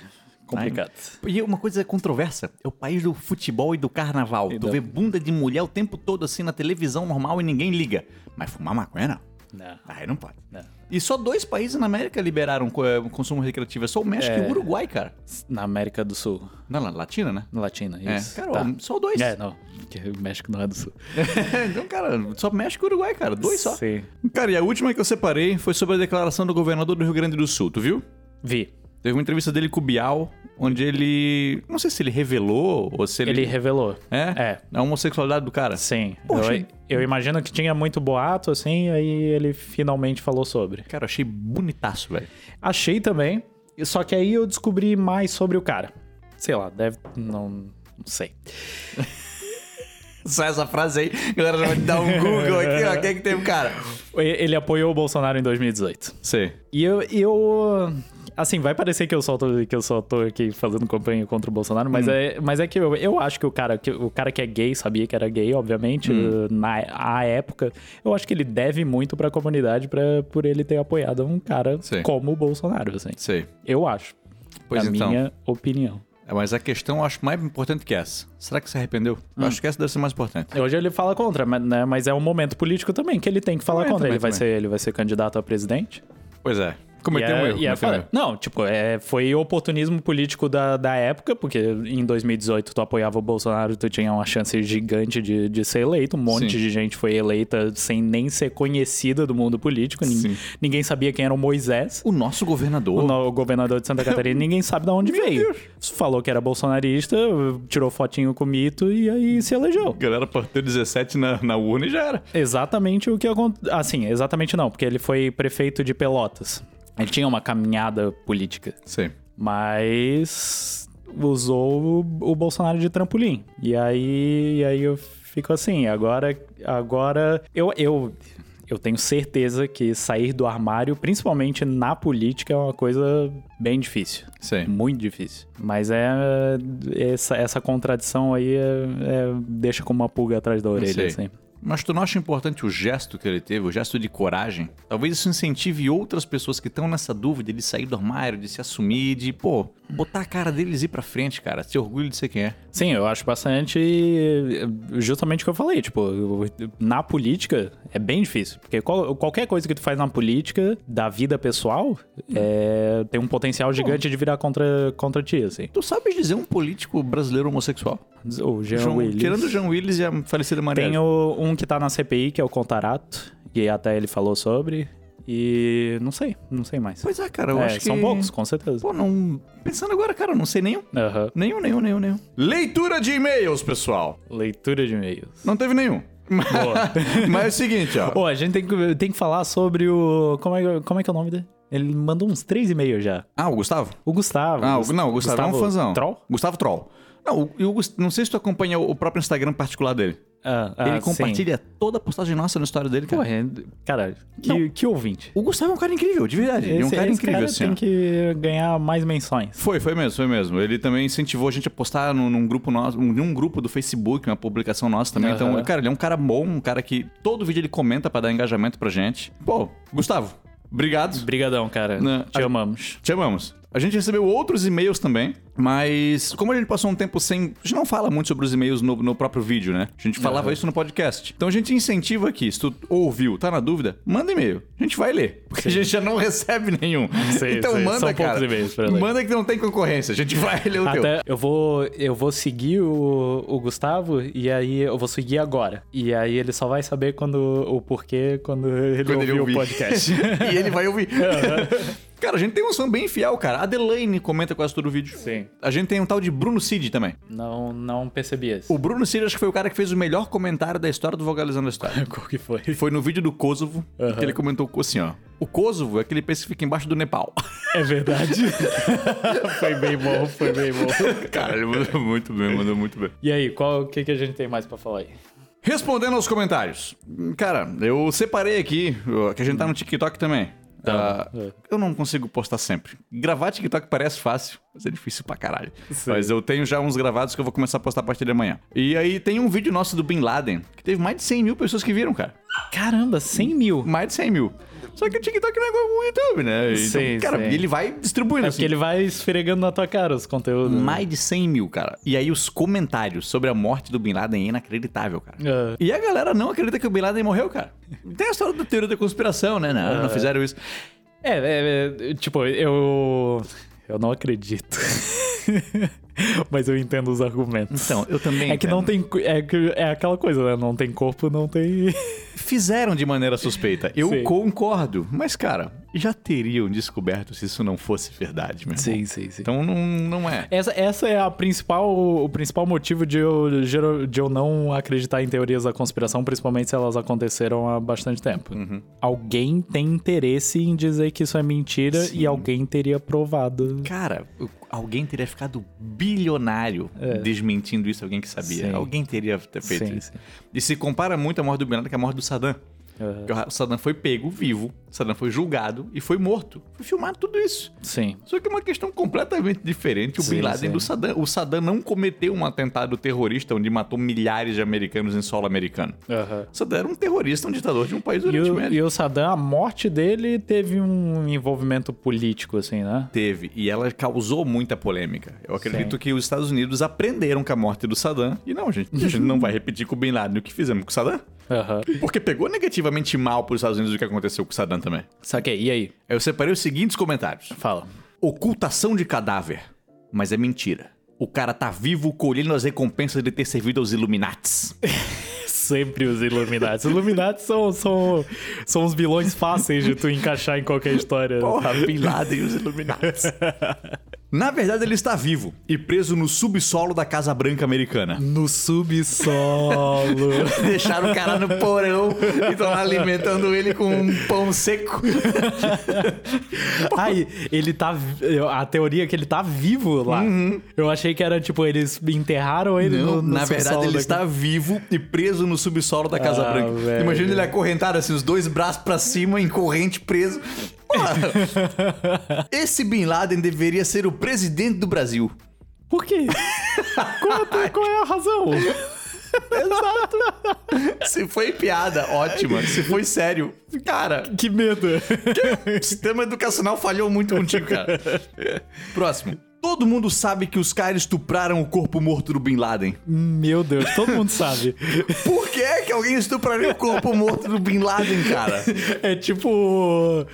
complicado. E uma coisa controversa, é o país do futebol e do carnaval. E tu vê bunda de mulher o tempo todo assim na televisão normal e ninguém liga. Mas fumar maconha não. Não, Aí não pode. não. E só dois países na América liberaram eh, consumo recreativo. É só o México e É. o Uruguai, cara. Na América do Sul, na Latina, né? na Latina, isso. É, cara, Tá. só dois. É, não, porque o México não é do Sul. [LAUGHS] então, cara, só México e Uruguai, cara. Dois só. Sim. Cara, e a última que eu separei foi sobre a declaração do governador do Rio Grande do Sul, tu viu? Vi. Teve uma entrevista dele com o Bial, onde ele. Não sei se ele revelou ou se ele. Ele revelou. É? É. A homossexualidade do cara. Sim. Poxa. Eu, eu imagino que tinha muito boato, assim, aí ele finalmente falou sobre. Cara, eu achei bonitaço, velho. Achei também, só que aí eu descobri mais sobre o cara. Sei lá, deve. Não, não sei. [LAUGHS] Só essa frase aí, a galera já vai dar um Google aqui, ó. Quem é que tem o cara? Ele apoiou o Bolsonaro em 2018. Sei. E eu. eu assim, vai parecer que eu só tô, que eu só tô aqui fazendo campanha contra o Bolsonaro, mas, é, mas é que eu, eu acho que o cara, que o cara que é gay sabia que era gay, obviamente, na a época. Eu acho que ele deve muito pra comunidade pra, por ele ter apoiado um cara como o Bolsonaro, assim. Sei. Eu acho. Pois a então. minha opinião. É, Mas a questão eu acho mais importante que essa. Será que se arrependeu? Eu acho que essa deve ser mais importante. Hoje ele fala contra, mas, né, mas é um momento político também que ele tem que falar Também, contra. também, ele, vai também. ser, ele vai ser candidato a presidente. Pois é. Cometeu um é- erro, e é foda. erro. Não, tipo, é, foi oportunismo político da, da época, porque em 2018 tu apoiava o Bolsonaro, tu tinha uma chance gigante de, de ser eleito. Um monte Sim. de gente foi eleita sem nem ser conhecida do mundo político. Nin-. Ninguém sabia quem era o Moisés. O nosso governador. O no- governador de Santa [LAUGHS] Catarina, ninguém sabe de onde veio. Falou que era bolsonarista, tirou fotinho com o mito e aí se elegeu. A galera partiu 17 na, na urna e já era. Exatamente o que aconteceu. Assim, exatamente não, porque ele foi prefeito de Pelotas. Ele tinha uma caminhada política, Sim. mas usou o, o Bolsonaro de trampolim. E aí, e aí eu fico assim, agora, agora eu, eu, eu tenho certeza que sair do armário, principalmente na política, é uma coisa bem difícil. Sim. Muito difícil. Mas é. Essa, essa contradição aí é- é- deixa como uma pulga atrás da orelha, assim. Mas tu não acha importante o gesto que ele teve, o gesto de coragem? Talvez isso incentive outras pessoas que estão nessa dúvida de sair do armário, de se assumir, de, pô, botar a cara deles e ir pra frente, cara. Ter orgulho de ser quem é. Sim, eu acho bastante. Justamente o que eu falei. Tipo, na política é bem difícil. Porque qual- qualquer coisa que tu faz na política, da vida pessoal, é, tem um potencial gigante de virar contra, contra ti, assim. Tu sabes dizer um político brasileiro homossexual? O Jean João- Willis. Tirando o Jean Willis e a falecida Maria. Tem o- um que tá na CPI, que é o Contarato. E até ele falou sobre. E não sei, não sei mais. Pois é, cara, eu É, acho que... são poucos, com certeza. Pô, não... Pensando agora, cara, eu não sei nenhum. Aham. Nenhum, nenhum, nenhum, nenhum. Leitura de e-mails, pessoal. Leitura de e-mails. Não teve nenhum. [LAUGHS] Mas é o seguinte, ó. Pô, a gente tem que, tem que falar sobre o. Como é, que- como é que é o nome dele? Ele mandou uns três e-mails já. Ah, o Gustavo? O Gustavo. Ah, o, não, o Gustavo, é um fãzão. Troll? Gustavo Troll. Não, o, e o Gus- não sei se tu acompanha o próprio Instagram particular dele. Ah, ah, ele sim. compartilha toda a postagem nossa no história dele, cara. É- cara, que, que ouvinte. O Gustavo é um cara incrível, de verdade. Ele é um Esse- cara esse incrível, cara assim. tem ó. que ganhar mais menções. Foi, foi mesmo, foi mesmo. Ele também incentivou a gente a postar num, num grupo nosso, num um grupo do Facebook, uma publicação nossa também. Então, Aham. cara, ele é um cara bom, um cara que todo vídeo ele comenta pra dar engajamento pra gente. Pô, Gustavo, obrigado. Brigadão, cara. Não, Te amamos. Te amamos. A gente recebeu outros e-mails também, mas como a gente passou um tempo sem. A gente não fala muito sobre os e-mails no, no próprio vídeo, né? A gente falava Aham. isso no podcast. Então a gente incentiva aqui, se tu ouviu, tá na dúvida, manda e-mail. A gente vai ler. Porque a gente já não recebe nenhum. Sim, então sim. manda, São cara. Manda que não tem concorrência. A gente vai ler o teu. Até eu vou, eu vou seguir o, o Gustavo e aí eu vou seguir agora. E aí ele só vai saber quando o porquê quando ele Quando ele ouvir ouvir. o podcast. [LAUGHS] e ele vai ouvir. Cara, a gente tem um som bem fiel, cara. A Adelaine comenta quase todo o vídeo. Sim. A gente tem um tal de Bruno Cid também. Não, não percebi esse. O Bruno Cid acho que foi o cara que fez o melhor comentário da história do Vogalizando a História. [LAUGHS] Qual que foi? Foi no vídeo do Kosovo Aham. que ele comentou assim, ó. O Kosovo é aquele país que fica embaixo do Nepal. [LAUGHS] É verdade. [LAUGHS] foi bem bom, foi bem bom. Cara, ele mandou muito bem, mandou muito bem. E aí, qual o que, que a gente tem mais pra falar aí? Respondendo aos comentários. Cara, eu separei aqui, que a gente tá no TikTok também. Tá. Ah, eu não consigo postar sempre. Gravar TikTok parece fácil, mas é difícil pra caralho. Sim. Mas eu tenho já uns gravados que eu vou começar a postar a partir de amanhã. E aí tem um vídeo nosso do Bin Laden, que teve mais de 100 mil pessoas que viram, cara. Caramba, 100 mil. Mais de 100 mil. Só que o TikTok não é igual o YouTube, né? Então, Sim, cara, sim. ele vai distribuindo É assim. porque ele vai esfregando na tua cara os conteúdos. Mais de 100 mil, cara. E aí os comentários sobre a morte do Bin Laden é inacreditável, cara. Ah. E a galera não acredita que o Bin Laden morreu, cara. Tem a história da teoria da conspiração, né? Não, não fizeram isso. É, é, é, tipo, eu. Eu não acredito. [LAUGHS] Mas eu entendo os argumentos. Então, eu também É que não tem. É, é aquela coisa, né? Não tem corpo, não tem. Fizeram de maneira suspeita. Eu Sim. concordo. Mas, cara, já teriam descoberto se isso não fosse verdade, meu irmão. sim, sim. Então não, não é. Essa, essa é a principal, o principal motivo de eu, de eu não acreditar em teorias da conspiração, principalmente se elas aconteceram há bastante tempo. Uhum. Alguém tem interesse em dizer que isso é mentira Sim. e alguém teria provado. Cara, alguém teria ficado bilionário desmentindo isso, alguém que sabia. É. Sim. Alguém teria ter feito Sim, isso. sim. E se compara muito a morte do Bin Laden com a morte do Saddam. Porque O Saddam foi pego vivo, o Saddam foi julgado e foi morto. Foi filmado tudo isso. Sim. Só que é uma questão completamente diferente o Sim, Bin Laden sim. do Saddam. O Saddam não cometeu um atentado terrorista onde matou milhares de americanos em solo americano. Aham. O Saddam era um terrorista, um ditador de um país do E Oriente o, Médio. e o Saddam, a morte dele teve um envolvimento político, assim, né? Teve, e ela causou muita polêmica. Eu acredito Sim. que os Estados Unidos aprenderam com a morte do Saddam. E não, gente, a gente não vai repetir com o Bin Laden o que fizemos com o Saddam. Aham. Porque pegou negativamente mal pros Estados Unidos o que aconteceu com o Saddam também. Saquei, e aí? Eu separei os seguintes comentários. Fala. Ocultação de cadáver. Mas é mentira. O cara tá vivo colhendo as recompensas de ter servido aos Illuminates. [LAUGHS] Sempre os Illuminati. Os Illuminati são, são, são os vilões fáceis de tu encaixar em qualquer história. Porra, Bin Laden e os Illuminates. [LAUGHS] Na verdade, ele está vivo e preso no subsolo da Casa Branca americana. No subsolo. [LAUGHS] Deixaram o cara no porão e estão alimentando ele com um pão seco. Ai, ele tá. A teoria é que ele tá vivo lá. Eu achei que era tipo, eles enterraram ele no, no na verdade, ele da- está vivo e preso no subsolo da Casa Ah, Branca. velho. Imagina ele acorrentado assim, os dois braços pra cima, em corrente, preso. Porra. [LAUGHS] Esse Bin Laden deveria ser o presidente do Brasil. Por quê? qual, a- qual é a razão? [LAUGHS] Se foi piada, ótima. Se foi sério, cara, Que medo. o sistema educacional falhou muito contigo, cara. Próximo. Todo mundo sabe que os caras estupraram o corpo morto do Bin Laden. Meu Deus, todo mundo sabe. Por que é que alguém estupraria o corpo morto do Bin Laden, cara? É tipo.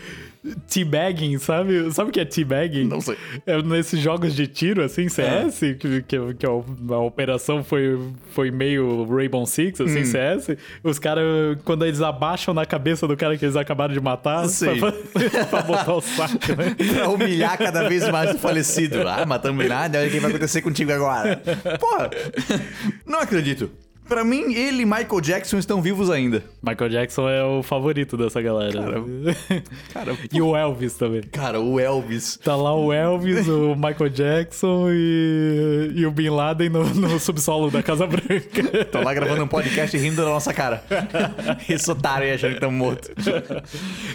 Teabagging, sabe? Sabe o que é teabagging? Não sei. É nesses jogos de tiro, assim, CS, que, que, que a, a operação foi, foi meio Rainbow Six, assim, CS. Os caras, quando eles abaixam na cabeça do cara que eles acabaram de matar, Sim. pra, [LAUGHS] pra botar o saco, né? pra humilhar cada vez mais o falecido. Ah, matamos Bin Laden, olha o que vai acontecer contigo agora. Porra, não acredito. Pra mim, ele e Michael Jackson estão vivos ainda. Michael Jackson é o favorito dessa galera. [LAUGHS] Cara, e o Elvis também. cara, o Elvis. Tá lá o Elvis, o Michael Jackson e, e o Bin Laden no, no subsolo da Casa Branca. [LAUGHS] Tô lá gravando um podcast e rindo da nossa cara. [LAUGHS] Esse otário aí achando que estamos mortos.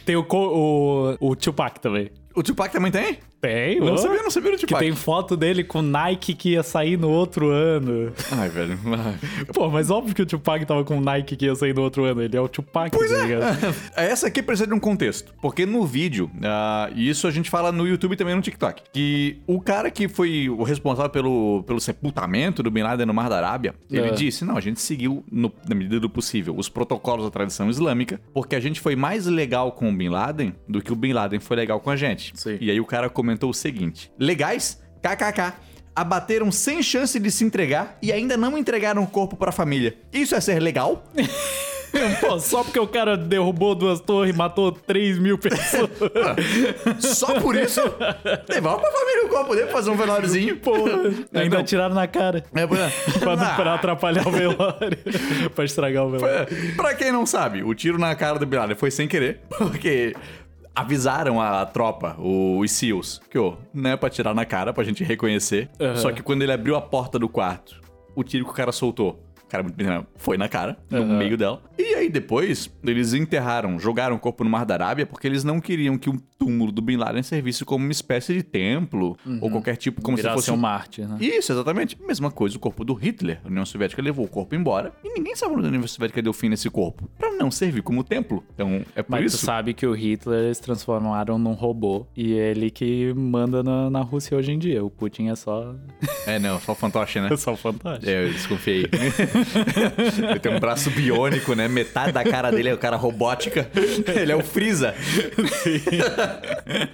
Tem o, o, o Tupac também. O Tupac também tem? Tem, Não sabia, não sabia do Que Tupac. tem foto dele com Nike que ia sair no outro ano. Ai, velho. Ai. Pô, mas óbvio que o Tupac tava com Nike que ia sair no outro ano. Ele é o Tupac, Pois tá é. ligado? [LAUGHS] Essa aqui precisa de um contexto. Porque no vídeo, ah, e isso a gente fala no YouTube e também no TikTok, que o cara que foi o responsável pelo, pelo sepultamento do Bin Laden no Mar da Arábia, ele É. disse: não, a gente seguiu, no- na medida do possível, os protocolos da tradição islâmica, porque a gente foi mais legal com o Bin Laden do que o Bin Laden foi legal com a gente. Sim. E aí o cara comentou o seguinte: legais? KKK. Abateram sem chance de se entregar e ainda não entregaram o corpo pra família. Isso é ser legal? [LAUGHS] Pô, só porque o cara derrubou duas torres e matou 3 mil pessoas. [LAUGHS] Só por isso? Devolve pra família o corpo dele pra fazer um velóriozinho. Porra, [LAUGHS] ainda Não. atiraram na cara. É, pra... Pra, Ah, pra atrapalhar o velório. pra estragar o velório. é. Pra quem não sabe, o tiro na cara do Bin Laden foi sem querer, porque avisaram a tropa, os SEALs, que, ó, não é pra tirar na cara, pra gente reconhecer. Aham. Só que quando ele abriu a porta do quarto, o tiro que o cara soltou, cara muito bem, foi na cara, no Aham. meio dela. E aí depois, eles enterraram, jogaram o corpo no Mar da Arábia, porque eles não queriam que o túmulo do Bin Laden servisse como uma espécie de templo, ou qualquer tipo, como se Virar fosse um Marte, né? isso, exatamente. Mesma coisa, o corpo do Hitler. A União Soviética levou o corpo embora e ninguém sabe onde a União Soviética deu fim nesse corpo. Pra não servir como templo. Então, é por Mas tu isso. sabe que o Hitler eles transformaram num robô e ele que manda na, na Rússia hoje em dia. O Putin é só, É, não, só fantoche, né? é [LAUGHS] só fantástico. É, eu desconfiei. [LAUGHS] Ele tem um braço biônico, né? Metade da cara dele é o cara robótica. Ele é o Freeza.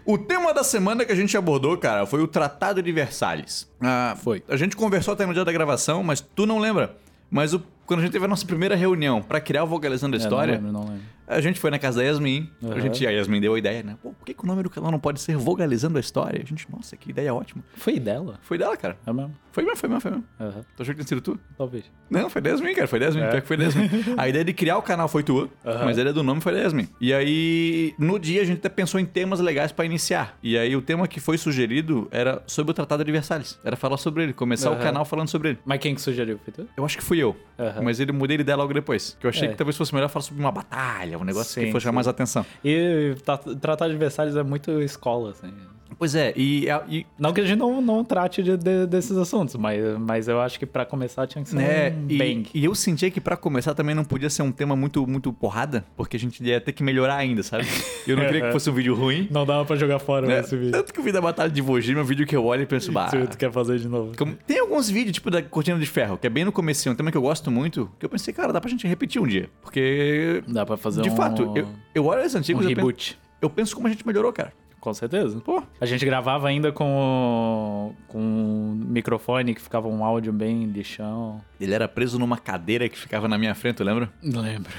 o tema da semana que a gente abordou, cara, foi o Tratado de Versalhes. Ah, Foi. A gente conversou até no dia da gravação, mas tu não lembra. Mas o- quando a gente teve a nossa primeira reunião pra criar o Vocalizando a É, História, Não lembro, não lembro. a gente foi na casa da Yasmin. A, Aham. gente, a Yasmin deu a ideia, né? Pô, por que, que o nome do canal não pode ser Vogalizando a História? A gente, nossa, que ideia ótima. Foi dela? Foi dela, cara. É mesmo? Foi mesmo, foi mesmo, foi mesmo. Aham, Tu achou que tinha sido tu? talvez. Não, foi da Yasmin, cara. Foi da Yasmin. É. Pior que foi da Yasmin. [LAUGHS] A ideia de criar o canal foi tua, Aham. mas a ideia do nome foi da Yasmin. E aí, no dia, a gente até pensou em temas legais pra iniciar. E aí, o tema que foi sugerido era sobre o Tratado de Versalhes. Era falar sobre ele, começar o canal falando sobre ele. Mas quem que sugeriu? Foi tu? Eu acho que fui eu. Aham. Mas ele mudei de ideia logo depois. Que eu achei É. que talvez fosse melhor falar sobre uma batalha, um negócio que Sim, fosse chamar mais atenção. E tra- tratar de Versalhes é muito escola, assim. Pois é, e, e Não que a gente não, não trate de- de- desses assuntos, mas, mas eu acho que pra começar tinha que ser É, um e, bang. e eu sentia que pra começar também não podia ser um tema muito, muito porrada, porque a gente ia ter que melhorar ainda, sabe? Eu não [LAUGHS] queria que fosse um vídeo ruim. Não dava pra jogar fora né? esse vídeo. Tanto que o vídeo da Batalha de Vojima é um vídeo que eu olho e penso, bah... Tu quer fazer de novo. como- Tem alguns vídeos, tipo da Cortina de Ferro, que é bem no começo, um tema que eu gosto muito, que eu pensei, cara, dá pra gente repetir um dia. Porque, Dá pra fazer de um, fato, eu, eu olho esses um antigos e eu penso, reboot. eu penso como a gente melhorou, cara. Com certeza. Pô, A gente gravava ainda com, com um microfone que ficava um áudio bem lixão. ele era preso numa cadeira que ficava na minha frente, tu lembra? Lembro.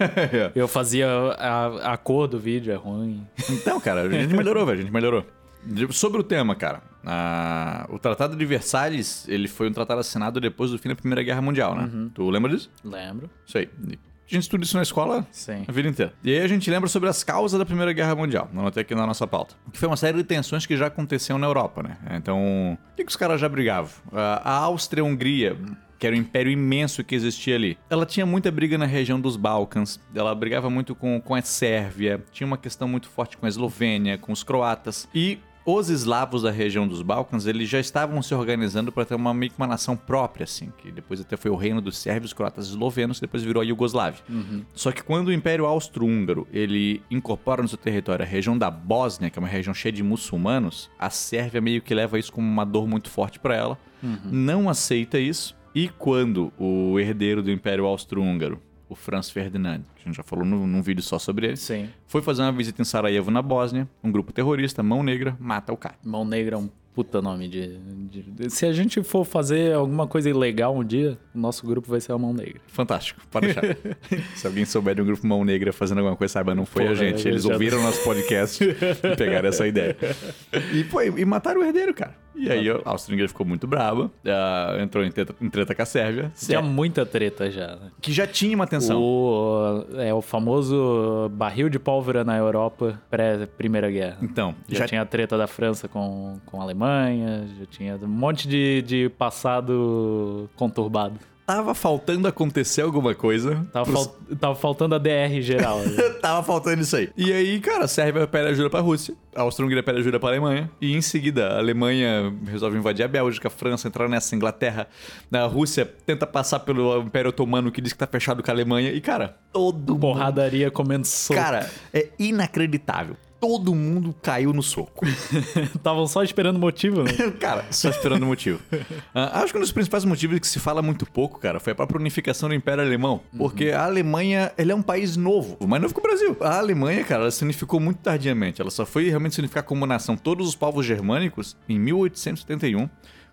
[LAUGHS] Eu fazia a, a cor do vídeo, é ruim. Então, cara, a gente melhorou, velho, a gente melhorou. Sobre o tema, cara, o Tratado de Versalhes, ele foi um tratado assinado depois do fim da Primeira Guerra Mundial, né? Tu lembra disso? Lembro. Isso aí. A gente estuda isso na escola Sim. a vida inteira. E aí a gente lembra sobre as causas da Primeira Guerra Mundial. Não anotei aqui na nossa pauta. Que foi uma série de tensões que já aconteciam na Europa, né? Então, o que, que os caras já brigavam? A a Áustria e a Hungria que era um império imenso que existia ali. Ela tinha muita briga na região dos Balcãs, ela brigava muito com, com a Sérvia, tinha uma questão muito forte com a Eslovênia, com os croatas. E os eslavos da região dos Balcãs, eles já estavam se organizando para ter uma meio que uma nação própria, assim, que depois até foi o reino dos sérvios, croatas e eslovenos, que depois virou a Iugoslávia. Só que quando o Império Austro-Húngaro, ele incorpora no seu território a região da Bósnia, que é uma região cheia de muçulmanos, a Sérvia meio que leva isso como uma dor muito forte para ela, não aceita isso, e quando o herdeiro do Império Austro-Húngaro, o Franz Ferdinand, que a gente já falou num, num vídeo só sobre ele, Sim. foi fazer uma visita em Sarajevo, na Bósnia. Um grupo terrorista, mão negra, mata o cara. Mão Negra é um puta nome de, de- de- Se a gente for fazer alguma coisa ilegal um dia, o nosso grupo vai ser a Mão Negra. Fantástico, pode deixar. [LAUGHS] Se alguém souber de um grupo mão negra fazendo alguma coisa, saiba, não foi Porra, a gente. eu Eles já- ouviram nosso podcast [LAUGHS] e pegaram essa ideia. E, pô, e mataram o herdeiro, cara. E aí a Áustria ficou muito brava, ah, entrou em treta, em treta com a Sérvia, Tinha muita treta já, né? que já tinha uma tensão. O, é o famoso barril de pólvora na Europa pré-Primeira Guerra. Então, Já, já, tinha a treta da França com, com a Alemanha, já tinha um monte de, de passado conturbado. Tava faltando acontecer alguma coisa. Tava, pros- fal- tava faltando a DR geral. né? [LAUGHS] Tava faltando isso aí. E aí, cara, a Sérvia pede ajuda pra Rússia, a Áustria-Hungria pede ajuda pra Alemanha, e em seguida a Alemanha resolve invadir a Bélgica, a França entrar nessa, a Inglaterra, a Rússia tenta passar pelo Império Otomano que diz que tá fechado com a Alemanha, e cara, todo mundo... Porradaria comendo soco. Cara, é inacreditável. Todo mundo caiu no soco. [LAUGHS] Estavam só esperando motivo, né? [LAUGHS] cara, só esperando o motivo. [LAUGHS] Ah, acho que um dos principais motivos que se fala muito pouco, cara, foi a própria unificação do Império Alemão. Porque a Alemanha, ele é um país novo, mais novo que o Brasil. A Alemanha, cara, ela se unificou muito tardiamente. Ela só foi realmente se unificar como nação, todos os povos germânicos, em 1871.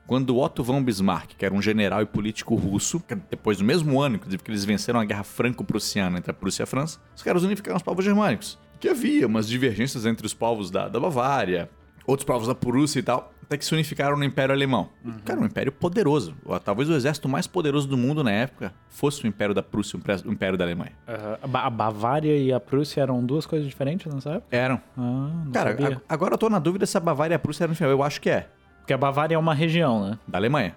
Quando Otto von Bismarck, que era um general e político russo, depois do mesmo ano, inclusive, que eles venceram a guerra franco-prussiana entre a Prússia e a França, os caras unificaram os povos germânicos. Que havia umas divergências entre os povos da, da Bavária, outros povos da Prússia e tal, até que se unificaram no Império Alemão. Cara, um império poderoso. Talvez o exército mais poderoso do mundo na época fosse o Império da Prússia, o Império da Alemanha. Aham. A Ba- A Bavária e a Prússia eram duas coisas diferentes nessa época? Eram. Ah, não Cara, sabia. a- agora eu tô na dúvida se a Bavária e a Prússia eram no Eu acho que é. Porque a Bavária é uma região, né? Da Alemanha.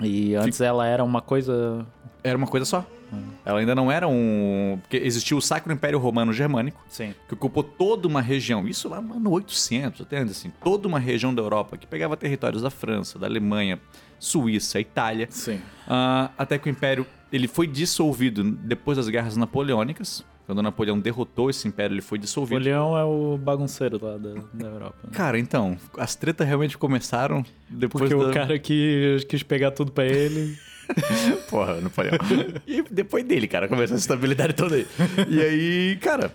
E antes ela era uma coisa... Era uma coisa só. Ela ainda não era um. Porque existia o Sacro Império Romano Germânico, Sim. que ocupou toda uma região, isso lá no 800, até antes, assim, toda uma região da Europa, que pegava territórios da França, da Alemanha, Suíça, Itália. Sim. Ah, até que o Império ele foi dissolvido depois das guerras napoleônicas. Quando Napoleão derrotou esse império, ele foi dissolvido. Napoleão é o bagunceiro lá da, da Europa. né? Cara, então, as tretas realmente começaram depois Porque da... o cara que quis pegar tudo pra ele... [LAUGHS] Porra, Napoleão. e depois dele, cara, começou essa estabilidade toda aí. E aí, cara,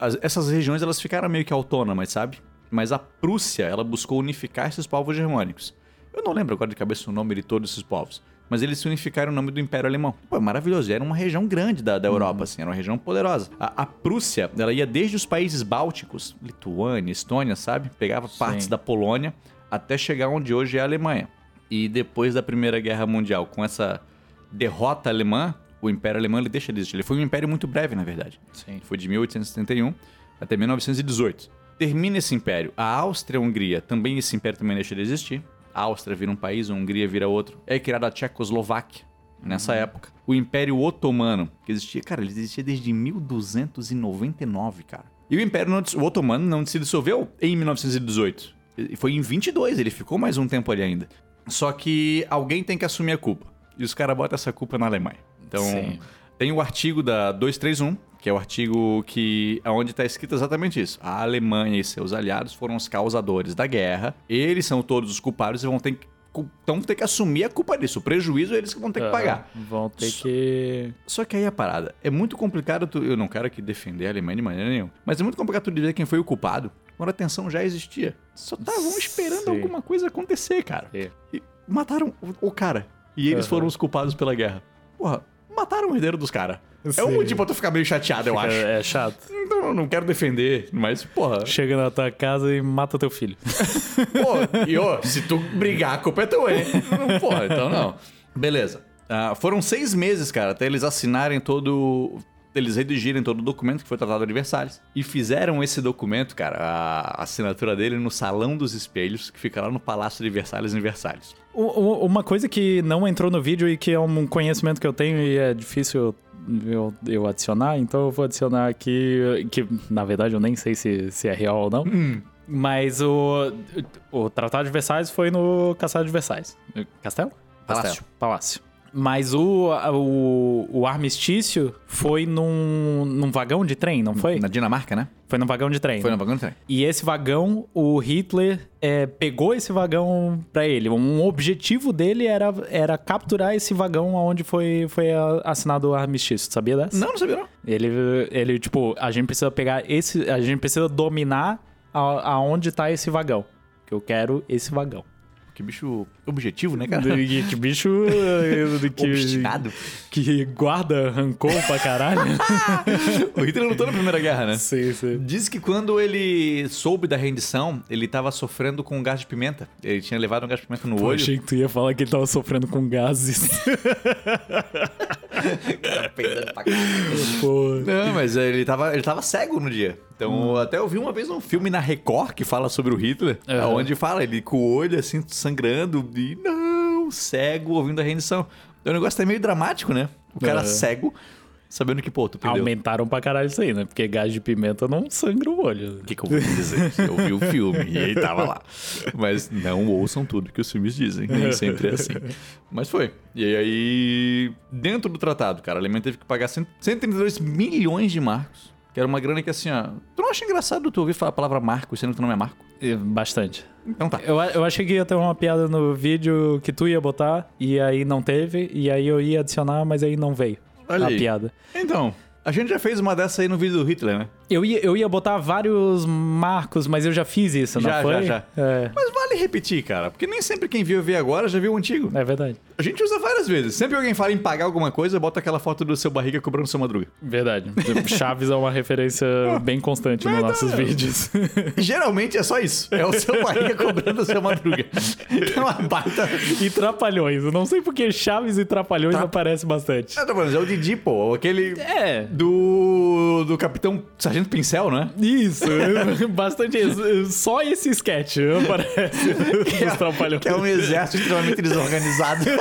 as- essas regiões elas ficaram meio que autônomas, sabe? Mas a Prússia, ela buscou unificar esses povos germânicos. Eu não lembro agora de cabeça o nome de todos esses povos. Mas eles se unificaram o nome do Império Alemão. Pô, é maravilhoso. Era uma região grande da, da Europa, assim. Era uma região poderosa. A, a Prússia, ela ia desde os países bálticos, Lituânia, Estônia, sabe? Pegava partes Sim. da Polônia até chegar onde hoje é a Alemanha. E depois da Primeira Guerra Mundial, com essa derrota alemã, o Império Alemão ele deixa de existir. Ele foi um império muito breve, na verdade. Sim. Foi de 1871 até 1918. Termina esse império. A Áustria-Hungria, também esse império também deixa de existir. A Áustria vira um país, a Hungria vira outro. É criada a Tchecoslováquia nessa época. O Império Otomano, que existia, cara, ele existia desde 1299, cara. E o Império não, o Otomano não se dissolveu em 1918. E Foi em 22, ele ficou mais um tempo ali ainda. Só que alguém tem que assumir a culpa. E os caras botam essa culpa na Alemanha. Então, Sim. tem o artigo da 231, que é o artigo que onde está escrito exatamente isso. A Alemanha e seus aliados foram os causadores da guerra. Eles são todos os culpados e vão ter que, então, ter que assumir a culpa disso. O prejuízo eles que vão ter que pagar. Vão ter que. Só que aí a parada. É muito complicado. Tu, eu não quero aqui defender a Alemanha de maneira nenhuma. Mas é muito complicado tu dizer quem foi o culpado quando a tensão já existia. Só estavam esperando Sim. alguma coisa acontecer, cara. É. E mataram o, o cara. E eles Aham. foram os culpados pela guerra. Porra, mataram o herdeiro dos caras. É um motivo pra tu ficar meio chateado, eu acho. É, é chato. Então eu não quero defender, mas, porra. Chega na tua casa e mata teu filho. [LAUGHS] Pô, e ó, se tu brigar, a culpa é tua, hein? Porra, então não. Beleza. Ah, foram seis meses, cara, até eles assinarem todo. Eles redigirem todo o documento que foi tratado de Versalhes. E fizeram esse documento, cara, a assinatura dele no Salão dos Espelhos, que fica lá no Palácio de Versalhes, em Versalhes. Uma coisa que não entrou no vídeo e que é um conhecimento que eu tenho e é difícil eu, eu adicionar, então eu vou adicionar aqui, que na verdade eu nem sei se, se é real ou não. Mas o, o Tratado de Versalhes foi no Castelo de Versalhes. Castelo? Palácio. Castelo. Palácio. Mas o, o, o armistício foi num, num vagão de trem, não foi? Na Dinamarca, né? Foi num vagão de trem. Foi no vagão do trem. E esse vagão, o Hitler é, pegou esse vagão pra ele. Um objetivo dele era, era capturar esse vagão onde foi, foi assinado o armistício. Sabia dessa? Não, não sabia não. Ele, ele, tipo, a gente precisa pegar esse. A gente precisa dominar a- aonde tá esse vagão. Que eu quero esse vagão. Que bicho objetivo, né, cara? [LAUGHS] Que, bicho. [LAUGHS] eh, Que, Obstinado. Que guarda rancor pra caralho. [LAUGHS] o Hitler lutou na Primeira Guerra, né? sim, sim. Diz que quando ele soube da rendição, ele tava sofrendo com gás de pimenta. Ele tinha levado um gás de pimenta no Eu olho. achei que tu ia falar que ele tava sofrendo com gases. Pô. Não, mas ele tava, ele tava cego no dia. Então, até eu vi uma vez um filme na Record que fala sobre o Hitler, Aham. onde fala ele com o olho assim sangrando e não, cego, ouvindo a rendição. Então, o negócio tá meio dramático, né? O cara cego, sabendo que, pô, tu perdeu. Aumentaram pra caralho isso aí, né? Porque gás de pimenta não sangra o olho. O que, que eu vou dizer? Eu vi o filme e ele tava lá. Mas não ouçam tudo que os filmes dizem. Nem sempre é assim. Mas foi. E aí, dentro do tratado, cara, a Alemanha teve que pagar 100 132 milhões de marcos. Que era uma grana que assim, ó. Tu não acha engraçado tu ouvir falar a palavra marco, sendo que tu não é marco? Bastante. Então tá. Eu, eu achei que ia ter uma piada no vídeo que tu ia botar, e aí não teve, e aí eu ia adicionar, mas aí não veio Olha a aí. piada. Então, a gente já fez uma dessa aí no vídeo do Hitler, né? Eu ia, eu ia botar vários marcos, mas eu já fiz isso, não Já, foi? já, já. É, Mas vale repetir, cara, porque nem sempre quem viu ver agora já viu o antigo. é verdade. A gente usa várias vezes. Sempre que alguém fala em pagar alguma coisa, bota aquela foto do seu barriga cobrando seu madruga. Verdade. [LAUGHS] Chaves é uma referência bem constante nos nossos vídeos. Geralmente é só isso. É o seu barriga cobrando seu madruga. É uma baita. e Trapalhões. Eu não sei porque Chaves e Trapalhões Tra- aparecem bastante. Tá falando, é o Didi, pô. Aquele. É, Do. Do Capitão Sargento Pincel, né? isso. [LAUGHS] bastante. Só esse sketch [LAUGHS] aparece nos Trapalhões. Que é um exército extremamente desorganizado. [LAUGHS]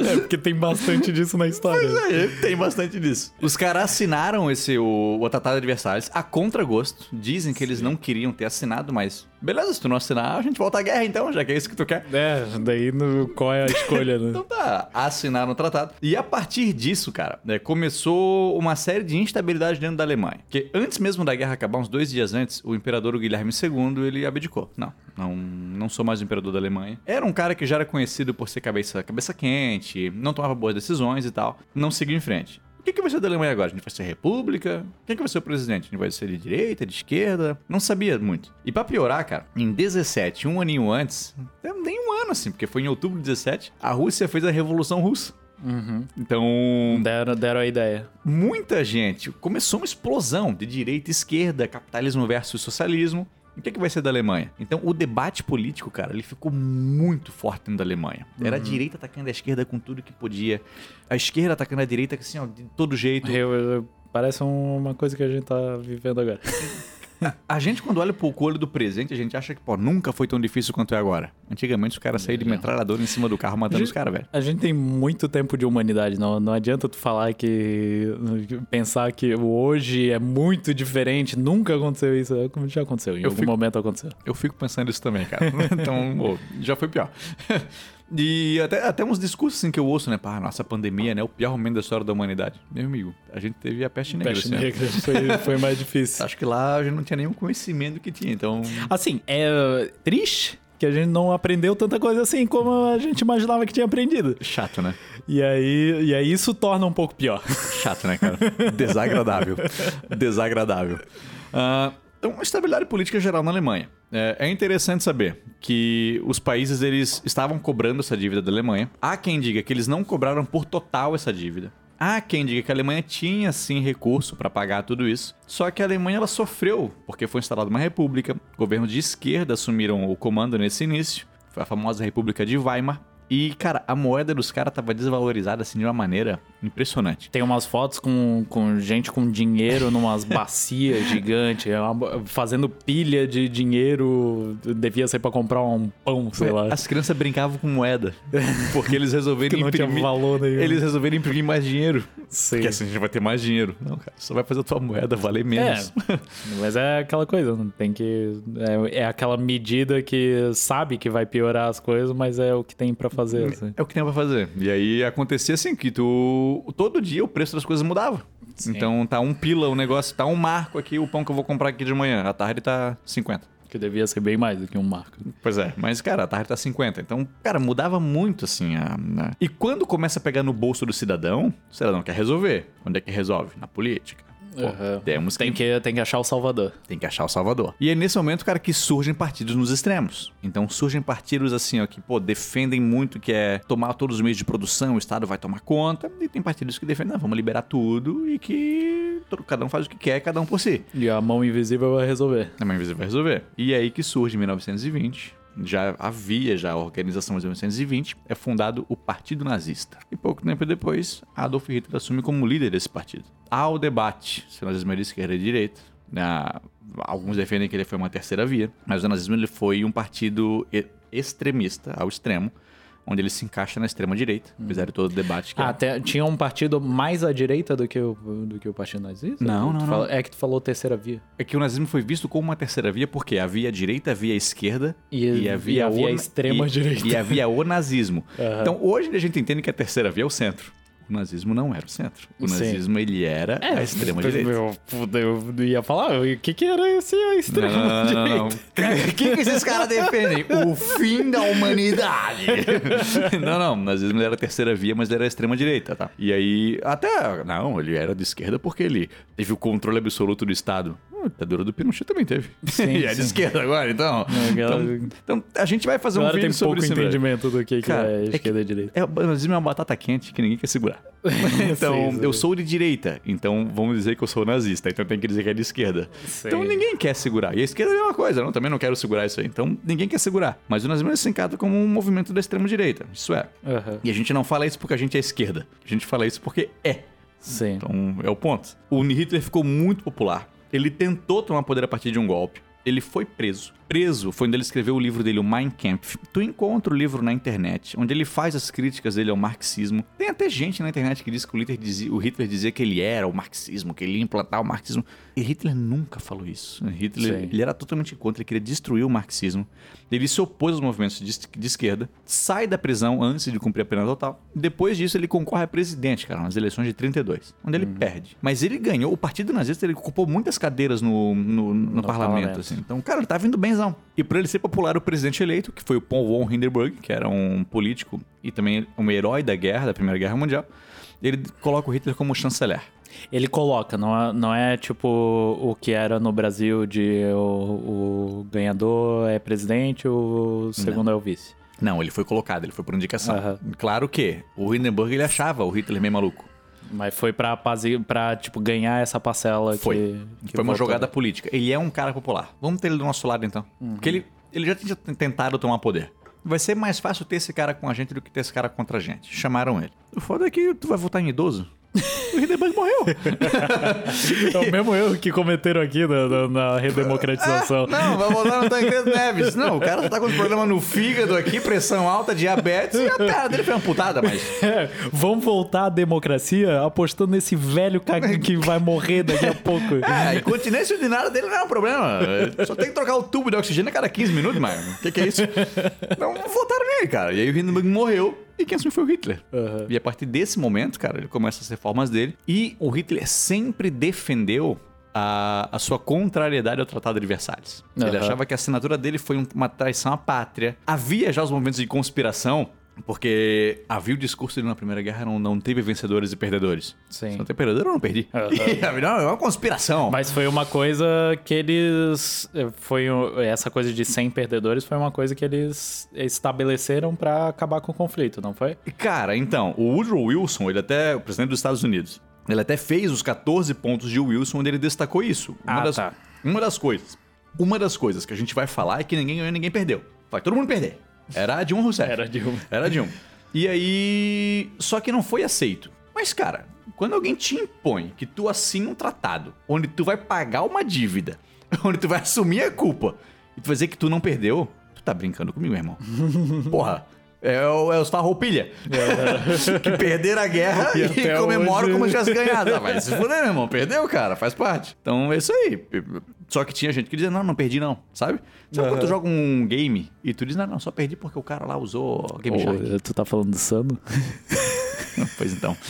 É, porque tem bastante disso na história. É, Tem bastante disso. Os caras assinaram esse, o, o Tratado de Versalhes a contragosto. Dizem que eles não queriam ter assinado, mas beleza, se tu não assinar, a gente volta à guerra então, já que é isso que tu quer. É, daí no, qual é a escolha, né? Então tá, assinaram o tratado. E a partir disso, cara, né, começou uma série de instabilidades dentro da Alemanha. Porque antes mesmo da guerra acabar, uns dois dias antes, o imperador Guilherme II, ele abdicou. Não, não, não sou mais o imperador da Alemanha. Era um cara que já era conhecido por ser cabeça, cabeça quente, não tomava boas decisões e tal. Não seguiu em frente. O que, que vai ser da Alemanha agora? A gente vai ser república? Quem que vai ser o presidente? A gente vai ser de direita, de esquerda? Não sabia muito. E pra piorar, cara, em 17, um aninho antes, nem um ano assim, porque foi em outubro de 17, a Rússia fez a Revolução Russa. Uhum. Então, Deram, deram a ideia. muita gente começou uma explosão de direita e esquerda, capitalismo versus socialismo. O que, que vai ser da Alemanha? Então, o debate político, cara, ele ficou muito forte dentro da Alemanha. Era a direita atacando a esquerda com tudo que podia, a esquerda atacando a direita, assim, ó, de todo jeito. Eu- eu- parece uma coisa que a gente tá vivendo agora. [LAUGHS] A gente, quando olha pro olho do presente, a gente acha que, pô, nunca foi tão difícil quanto é agora. Antigamente, os caras saíam de metralhadora em cima do carro matando os caras, velho. A gente tem muito tempo de humanidade, não, não adianta tu falar que. pensar que o hoje é muito diferente, nunca aconteceu isso. É Já aconteceu, em Eu algum fico- momento aconteceu. Eu fico pensando isso também, cara. [LAUGHS] Então, pô, já foi pior. E até, até uns discursos assim que eu ouço, né? Pá, nossa pandemia, né? O pior momento da história da humanidade. Meu amigo, a gente teve a peste negra. Peste negra foi, foi mais difícil. [LAUGHS] Acho que lá a gente não tinha nenhum conhecimento que tinha, então. Assim, é triste que a gente não aprendeu tanta coisa assim como a gente imaginava que tinha aprendido. Chato, né? E aí, e aí isso torna um pouco pior. Chato, né, cara? Desagradável. [LAUGHS] Desagradável. Ah, então, estabilidade política geral na Alemanha. É, é interessante saber que os países eles estavam cobrando essa dívida da Alemanha. Há quem diga que eles não cobraram por total essa dívida. Há quem diga que a Alemanha tinha sim recurso para pagar tudo isso. Só que a Alemanha ela sofreu porque foi instalada uma república. Governos de esquerda assumiram o comando nesse início. Foi a famosa República de Weimar. E, cara, a moeda dos caras tava desvalorizada assim de uma maneira impressionante. Tem umas fotos com, com gente com dinheiro numas [LAUGHS] bacias gigantes, é fazendo pilha de dinheiro. Devia ser pra comprar um pão, sei lá. As crianças brincavam com moeda. [LAUGHS] Porque eles resolveram Que não tinha imprimir. valor nenhum. Eles resolveram imprimir mais dinheiro. Sim. Porque assim a gente vai ter mais dinheiro. Não, cara, só vai fazer a tua moeda valer menos. [LAUGHS] Mas é aquela coisa, não tem que. É, é aquela medida que sabe que vai piorar as coisas, mas é o que tem pra fazer. Assim. É o que tem pra fazer. E aí acontecia assim, que tu. Todo dia o preço das coisas mudava. Sim. Então tá um pila o negócio, tá um marco aqui, o pão que eu vou comprar aqui de manhã. À tarde tá 50. Que devia ser bem mais do que um marco. Pois é, mas, cara, a tarde tá 50. Então, cara, mudava muito, assim. A, a- E quando começa a pegar no bolso do cidadão, o cidadão quer resolver. Onde é que resolve? Na política. Pô, Uhum. temos Tem que, que, tem que achar o Salvador. tem que achar o Salvador. E é nesse momento, cara, que surgem partidos nos extremos. Então surgem partidos assim, ó, que, pô, defendem muito que é tomar todos os meios de produção, o Estado vai tomar conta. E tem partidos que defendem, não, vamos liberar tudo e que todo- cada um faz o que quer, cada um por si. E a mão invisível vai resolver. A mãe invisível vai resolver. E é aí que surge, em 1920, já havia já a organização de 1920, é fundado o Partido Nazista. E pouco tempo depois, Adolf Hitler assume como líder desse partido. Há o debate se o nazismo é de esquerda de direita. né? Alguns defendem que ele foi uma terceira via, mas o nazismo ele foi um partido e- extremista, ao extremo, onde ele se encaixa na extrema direita, apesar de todo o debate que Ah, tinha um partido mais à direita do que o, do que o Partido Nazista? Não, não, fala- não. É que tu falou terceira via. É que o nazismo foi visto como uma terceira via porque havia a direita, havia a esquerda E- e, havia, havia o, a extrema e- direita. E havia o nazismo. [LAUGHS] Aham. Então hoje a gente entende que a terceira via é o centro. O nazismo não era o centro. O Sim. nazismo ele era a extrema Pois, direita. Eu, eu ia falar, o que, que era esse a extrema Não, não, não, não, não. direita? [LAUGHS] O que, que esses caras defendem? O fim da humanidade. [LAUGHS] não, não. O nazismo ele era a terceira via, mas ele era a extrema direita, tá? E aí, até. Não, ele era de esquerda porque ele teve o controle absoluto do Estado. A ditadura do Pinochet também teve. Sim, [LAUGHS] e é de esquerda agora, então. galera- então. então, a gente vai fazer um vídeo tem sobre pouco isso. em breve. entendimento do que, que Cara, é é que- esquerda e direita. É, o nazismo é uma batata quente que ninguém quer segurar. [LAUGHS] então, eu sou de direita, então vamos dizer que eu sou nazista, então tem que dizer que é de esquerda. Então ninguém quer segurar. E a esquerda é a mesma coisa, não, também não quero segurar isso aí. Então ninguém quer segurar. Mas o nazismo se encata como um movimento da extrema direita. Isso é. Aham. E a gente não fala isso porque a gente é esquerda. A gente fala isso porque é. Sim. Então é o ponto. O Hitler ficou muito popular. Ele tentou tomar poder a partir de um golpe. Ele foi preso. Preso foi onde ele escreveu o livro dele, o Mein Kampf. Tu encontra o livro na internet, onde ele faz as críticas dele ao marxismo. Tem até gente na internet que diz que o Hitler dizia, o Hitler dizia que ele era o marxismo, que ele ia implantar o marxismo. E Hitler nunca falou isso. Hitler Sim. ele era totalmente contra, ele queria destruir o marxismo. Ele se opôs aos movimentos de, esquerda, sai da prisão antes de cumprir a pena total. Depois disso, ele concorre a presidente, cara, nas eleições de 32, onde ele perde. Mas ele ganhou, o Partido Nazista, ele ocupou muitas cadeiras no, no, no parlamento, parlamento. assim. Então, cara, ele tá vindo E pra ele ser popular, o presidente eleito, que foi o Paul von Hindenburg, que era um político e também um herói da guerra, da Primeira Guerra Mundial, ele coloca o Hitler como chanceler. Ele coloca, não é, não é tipo o que era no Brasil de o, o ganhador é presidente, o segundo é o vice. Não, ele foi colocado, ele foi por indicação. Aham. Claro que o Hindenburg, ele achava o Hitler meio maluco. Mas foi pra, pra tipo, ganhar essa parcela Foi. que, que Foi uma jogada política. Ele é um cara popular. Vamos ter ele do nosso lado, então. Porque ele, ele já tinha tentado tomar poder. Vai ser mais fácil ter esse cara com a gente do que ter esse cara contra a gente. Chamaram ele. O foda é que tu vai votar em idoso. O Hindenburg morreu. [LAUGHS] É o mesmo erro que cometeram aqui na, na, na redemocratização. Não, vai voltar no Tancredo Neves. Não, o cara tá com problema no fígado aqui, pressão alta, diabetes, e a perna dele foi amputada, mas... [LAUGHS] É, vamos voltar à democracia apostando nesse velho caga que vai morrer daqui a pouco. [LAUGHS] É, a incontinência urinária dele não é um problema. Só tem que trocar o tubo de oxigênio a cada 15 minutos, mano. O que, que é isso? Não, votaram nele, cara. E aí o Hindenburg morreu. E quem assumiu foi o Hitler. Uhum. E a partir desse momento, cara, ele começa as reformas dele. E o Hitler sempre defendeu a, a sua contrariedade ao Tratado de Versalhes. Ele Uhum. achava que a assinatura dele foi um- uma traição à pátria. Havia já os movimentos de conspiração, porque havia o discurso dele na Primeira Guerra, não, não teve vencedores e perdedores. Sim. Se não tem perdedor, eu não perdi. Uhum. não, [LAUGHS] é uma conspiração. Mas foi uma coisa que eles. Foi o- essa coisa de 100 perdedores foi uma coisa que eles estabeleceram pra acabar com o conflito, não foi? Cara, então, o Woodrow Wilson, ele até, o presidente dos Estados Unidos, ele até fez os 14 pontos de Wilson onde ele destacou isso. Uma, Ah, das, tá. uma das coisas. Uma das coisas que a gente vai falar é que ninguém ganhou e ninguém perdeu. Vai todo mundo perder. Era a Dilma Rousseff. Era Dilma. Era a Dilma. E aí. Só que não foi aceito. Mas, cara, quando alguém te impõe que tu assina um tratado onde tu vai pagar uma dívida, [LAUGHS] onde tu vai assumir a culpa, e tu vai dizer que tu não perdeu, tu tá brincando comigo, irmão. [LAUGHS] Porra. É, o- é os farroupilha. [LAUGHS] que perderam a guerra E e, comemoram hoje- como se tivesse ganhado. Ah, Vai se fuder, meu irmão. Perdeu, cara. Faz parte. Então é isso aí. Só que tinha gente que dizia, não, não perdi não. Sabe? Sabe quando tu joga um game e tu diz, não, não, só perdi porque o cara lá usou Game Shark. tu tá falando do Sano? [LAUGHS] [LAUGHS] Pois então. [LAUGHS]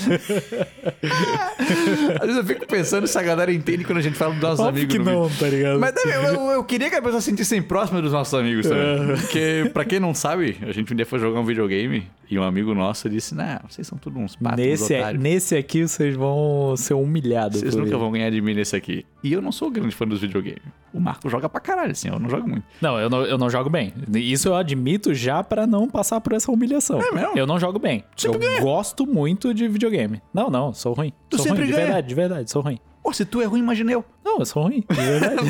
Às vezes eu fico pensando se a galera entende quando a gente fala dos nossos Óbvio amigos que não, vídeo. tá ligado? Mas eu, eu queria que a pessoa se sentissem próxima dos nossos amigos também. Porque, pra quem não sabe, a gente um dia foi jogar um videogame e um amigo nosso disse: Não, vocês são todos uns patos, Nesse, otários. nesse aqui vocês vão ser humilhados. Vocês nunca ele. vão ganhar de mim nesse aqui. E eu não sou grande fã dos videogames. O Marco joga pra caralho, assim, eu não jogo muito. Não eu, não, eu não jogo bem. Isso eu admito já pra não passar por essa humilhação. É mesmo? Eu não jogo bem. Sempre eu ganha. gosto muito de videogame. Não, não, sou ruim. Tu sou sempre ruim, de ganha. verdade, de verdade, sou ruim. Pô, se tu é ruim, imagina eu. Não, eu sou ruim, de verdade.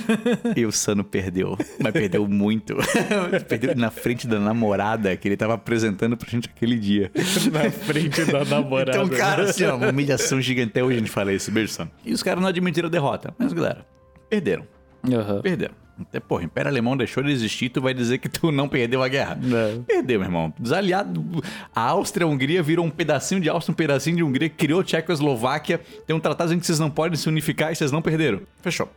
[LAUGHS] E o Sano perdeu, mas perdeu muito. [LAUGHS] perdeu na frente da namorada que ele tava apresentando pra gente aquele dia. Na frente da namorada. Então, cara, assim, ó, uma humilhação gigante. Até hoje a gente fala isso, beijo, Sano. E os caras não admitiram a derrota. Mas, galera, perderam. Perderam. Até, porra, o Império Alemão deixou de existir, tu vai dizer que tu não perdeu a guerra. Não. Perdeu, meu irmão. Desaliado. A Áustria, a Hungria virou um pedacinho de Áustria, um pedacinho de Hungria, criou Tchecoslováquia. Tem um tratado em que vocês não podem se unificar e vocês não perderam. Fechou.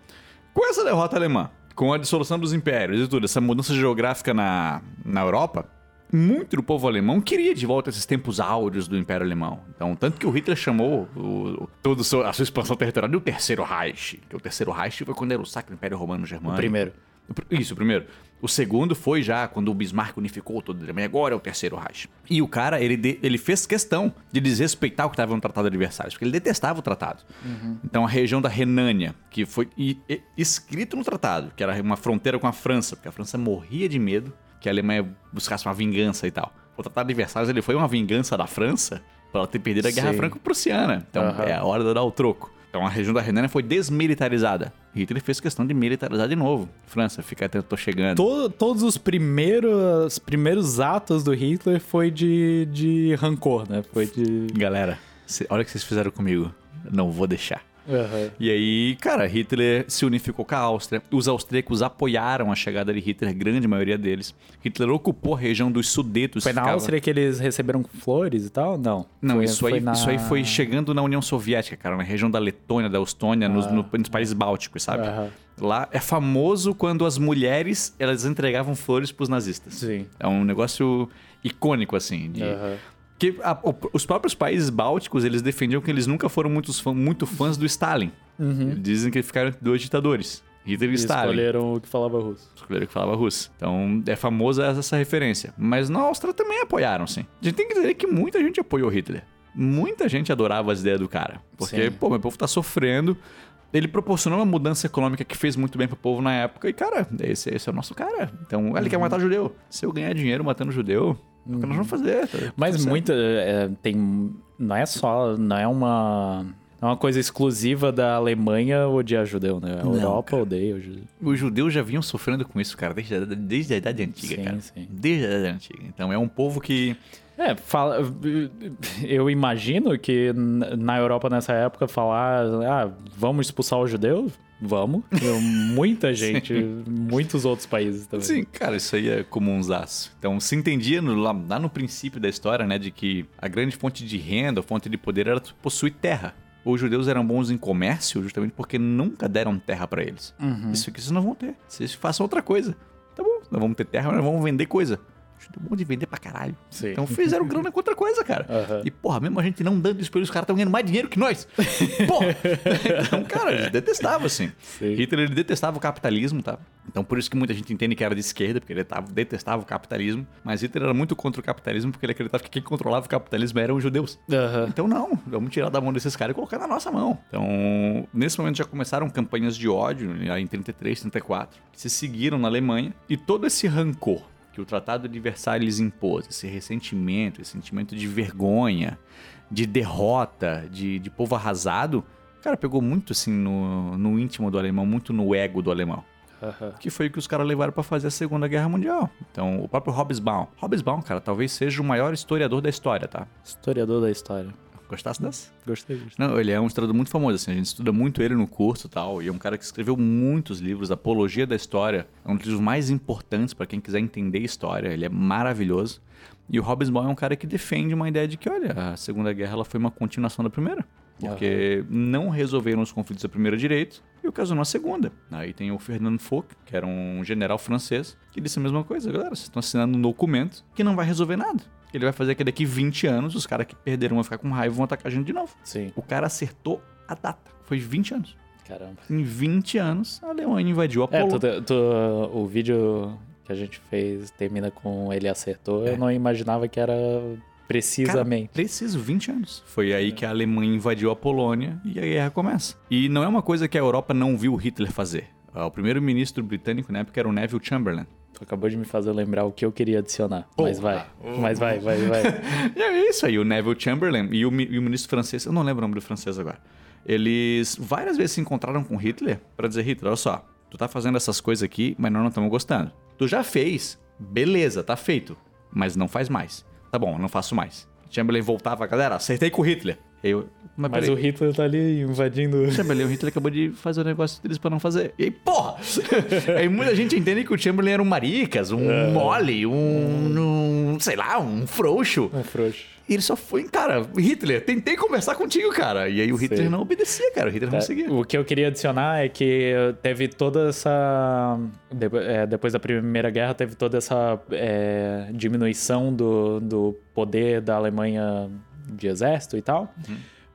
Com essa derrota alemã, com a dissolução dos impérios e tudo, essa mudança geográfica na, na Europa, muito do povo alemão queria de volta esses tempos áureos do Império Alemão. Então, tanto que o Hitler chamou o, o- toda a sua expansão territorial de o Terceiro Reich. Que o Terceiro Reich foi quando era o Sacro Império Romano Germânico. O primeiro. Isso, o primeiro. O segundo foi já quando o Bismarck unificou toda a Alemanha. Agora é o terceiro Reich. E o cara, ele, de- ele fez questão de desrespeitar o que estava no Tratado de Versalhes, porque ele detestava o tratado. Então a região da Renânia, que foi e- e- escrito no tratado, que era uma fronteira com a França, porque a França morria de medo que a Alemanha buscasse uma vingança e tal. O Tratado de Versalhes ele foi uma vingança da França por ela ter perdido a Guerra. Franco-Prussiana. Então Aham. é a hora de dar o troco. Então a região da Renânia foi desmilitarizada. Hitler fez questão de militarizar de novo. França, fica atento, tô chegando. To- todos os primeiros, primeiros atos do Hitler foi de, de rancor, né? Foi de. Galera, olha o que vocês fizeram comigo. Não vou deixar. Aham. E aí, cara, Hitler se unificou com a Áustria. Os austríacos apoiaram a chegada de Hitler, grande maioria deles. Hitler ocupou a região dos Sudetos. Foi na ficava- Áustria que eles receberam flores e tal? Não. Não, Foi- isso, foi aí, na- isso aí foi chegando na União Soviética, cara, na região da Letônia, da Estônia, nos, no- nos países bálticos, sabe? Aham. Lá é famoso quando as mulheres elas entregavam flores pros nazistas. Sim. É um negócio icônico, assim. De... Aham. Que a- o- os próprios países bálticos, eles defendiam que eles nunca foram muitos fã- muito fãs do Stalin. Eles dizem que ficaram entre dois ditadores. Hitler e E Stalin. escolheram o que falava russo. Escolheram que falava russo. Então, é famosa essa referência. Mas na Áustria também apoiaram, sim. A gente tem que dizer que muita gente apoiou Hitler. Muita gente adorava as ideias do cara. Porque, Sim. pô, meu povo tá sofrendo. Ele proporcionou uma mudança econômica que fez muito bem pro povo na época. E, cara, esse, esse é o nosso cara. Então, ele quer matar judeu. Se eu ganhar dinheiro matando judeu, é o que nós vamos fazer. tá Mas certo. muita. é, tem. Não é só. Não é uma. é uma coisa exclusiva da Alemanha odiar judeu, né? A Não, Europa cara. odeia o judeu. Os judeus já vinham sofrendo com isso, cara, desde a, desde a Idade Antiga, Sim, cara. sim. Desde a Idade Antiga. Então é um povo que. É, fala, eu imagino que na Europa nessa época falar, ah, vamos expulsar os judeus? Vamos. Muita gente, muitos outros países também. Sim, cara, isso aí é comunzaço. Então se entendia no- lá, lá no princípio da história, né, de que a grande fonte de renda, a fonte de poder era possuir terra. Os judeus eram bons em comércio justamente porque nunca deram terra pra eles. Isso aqui vocês não vão ter. Vocês façam outra coisa. Tá bom, nós vamos ter terra, mas nós vamos vender coisa. Judeu é bom de vender pra caralho. Sim. Então fizeram grana com outra coisa, cara. Aham. E, porra, mesmo a gente não dando isso pra eles, os caras estão ganhando mais dinheiro que nós. [LAUGHS] Porra! então, cara, eles detestavam, assim. Sim. Hitler, ele detestava o capitalismo, tá? Então, por isso que muita gente entende que era de esquerda, porque ele tava- detestava o capitalismo. Mas Hitler era muito contra o capitalismo, porque ele acreditava que quem controlava o capitalismo eram os judeus. Aham. Então, não, vamos tirar da mão desses caras e colocar na nossa mão. Então, nesse momento já começaram campanhas de ódio, né, em 33, 34, que se seguiram na Alemanha. E todo esse rancor que o Tratado de Versalhes impôs, esse ressentimento, esse sentimento de vergonha, de derrota, de, de povo arrasado, cara, pegou muito assim no, no íntimo do alemão, muito no ego do alemão Aham. que foi o que os caras levaram pra fazer a Segunda Guerra Mundial. Então, o próprio Hobsbawm. Hobsbawm, cara, talvez seja o maior historiador da história, tá? Historiador da história. Gostasse dessa? Gostei disso. Não, ele é um historiador muito famoso, assim, a gente estuda muito ele no curso e tal, e é um cara que escreveu muitos livros, Apologia da História, é um dos livros mais importantes pra quem quiser entender história, ele é maravilhoso. E o Hobsbawm é um cara que defende uma ideia de que, olha, a Segunda Guerra ela foi uma continuação da Primeira. Porque não resolveram os conflitos da Primeira direito e ocasionou a Segunda. Aí tem o Fernando Foch, que era um general francês, que disse a mesma coisa. Galera, vocês estão assinando um documento que não vai resolver nada. Ele vai fazer que daqui 20 anos os caras que perderam vão ficar com raiva e vão atacar a gente de novo. Sim. O cara acertou a data. Foi 20 anos. Caramba. Em 20 anos, a Alemanha invadiu a É, Polônia. tu, tu- o vídeo que a gente fez termina com ele acertou. É. Eu não imaginava que era precisamente. Preciso, 20 anos. Foi aí que a Alemanha invadiu a Polônia e a guerra começa. E não é uma coisa que a Europa não viu Hitler fazer. Ah, O primeiro-ministro britânico na época era o Neville Chamberlain. Tu acabou de me fazer lembrar o que eu queria adicionar. Mas vai. Porra. Mas vai, vai, vai. E [LAUGHS] é isso aí, o Neville Chamberlain e o, e o ministro francês, eu não lembro o nome do francês agora. Eles várias vezes se encontraram com Hitler pra dizer: Hitler, olha só, tu tá fazendo essas coisas aqui, mas nós não estamos gostando. Tu já fez, beleza, tá feito, mas não faz mais. Tá bom, não faço mais. Chamberlain voltava, galera, acertei com o Hitler. Eu, mas, Mas o Hitler tá ali invadindo. Chamberlain, o Hitler acabou de fazer o negócio deles pra não fazer. E aí, porra! [LAUGHS] aí muita gente entende que o Chamberlain era um maricas, um mole, um, um, sei lá, um frouxo. Um frouxo. E ele só foi, cara, Hitler, tentei conversar contigo, cara. E aí o Hitler Sei. não obedecia, cara. O Hitler não É, seguia. O que eu queria adicionar é que teve toda essa. é, depois da Primeira Guerra, teve toda essa é, diminuição do, do poder da Alemanha de exército e tal.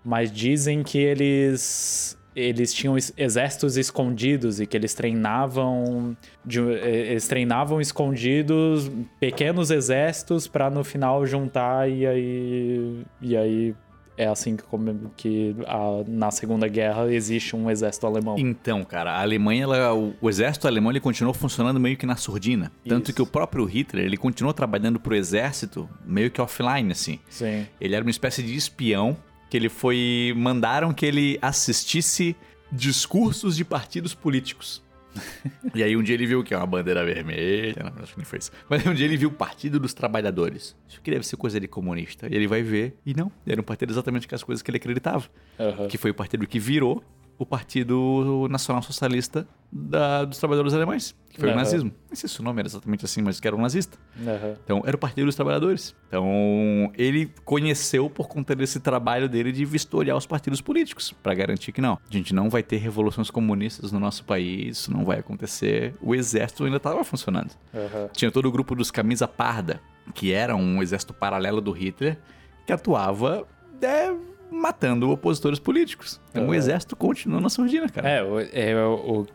Mas dizem que eles. Eles tinham exércitos escondidos e que eles treinavam. de- eles treinavam escondidos pequenos exércitos para no final juntar e aí. E aí é assim que, que a- na Segunda Guerra existe um exército alemão. Então, cara, a Alemanha, ela- o, o exército alemão, ele continuou funcionando meio que na surdina. Tanto Isso. que o próprio Hitler, ele continuou trabalhando pro exército meio que offline, assim. Sim. Ele era uma espécie de espião que ele foi... Mandaram que ele assistisse discursos de partidos políticos. [LAUGHS] e aí um dia ele viu que é uma bandeira vermelha, não, acho que nem foi isso. Mas um dia ele viu o Partido dos Trabalhadores. Isso que deve ser coisa de comunista. E ele vai ver, e não, era um partido exatamente com as coisas que ele acreditava. Aham. Que foi o partido que virou o Partido Nacional Socialista da- dos Trabalhadores Alemães, que foi o Aham. nazismo. Não sei se o nome era exatamente assim, mas que era um nazista. Aham. Então, era o Partido dos Trabalhadores. Então, ele conheceu por conta desse trabalho dele de vistoriar os partidos políticos, para garantir que não, a gente não vai ter revoluções comunistas no nosso país, isso não vai acontecer. O exército ainda estava funcionando. Aham. Tinha todo o grupo dos Camisa Parda, que era um exército paralelo do Hitler, que atuava é, matando opositores políticos. Então, o Aham. exército continuou na surdina, cara. É, o, é o,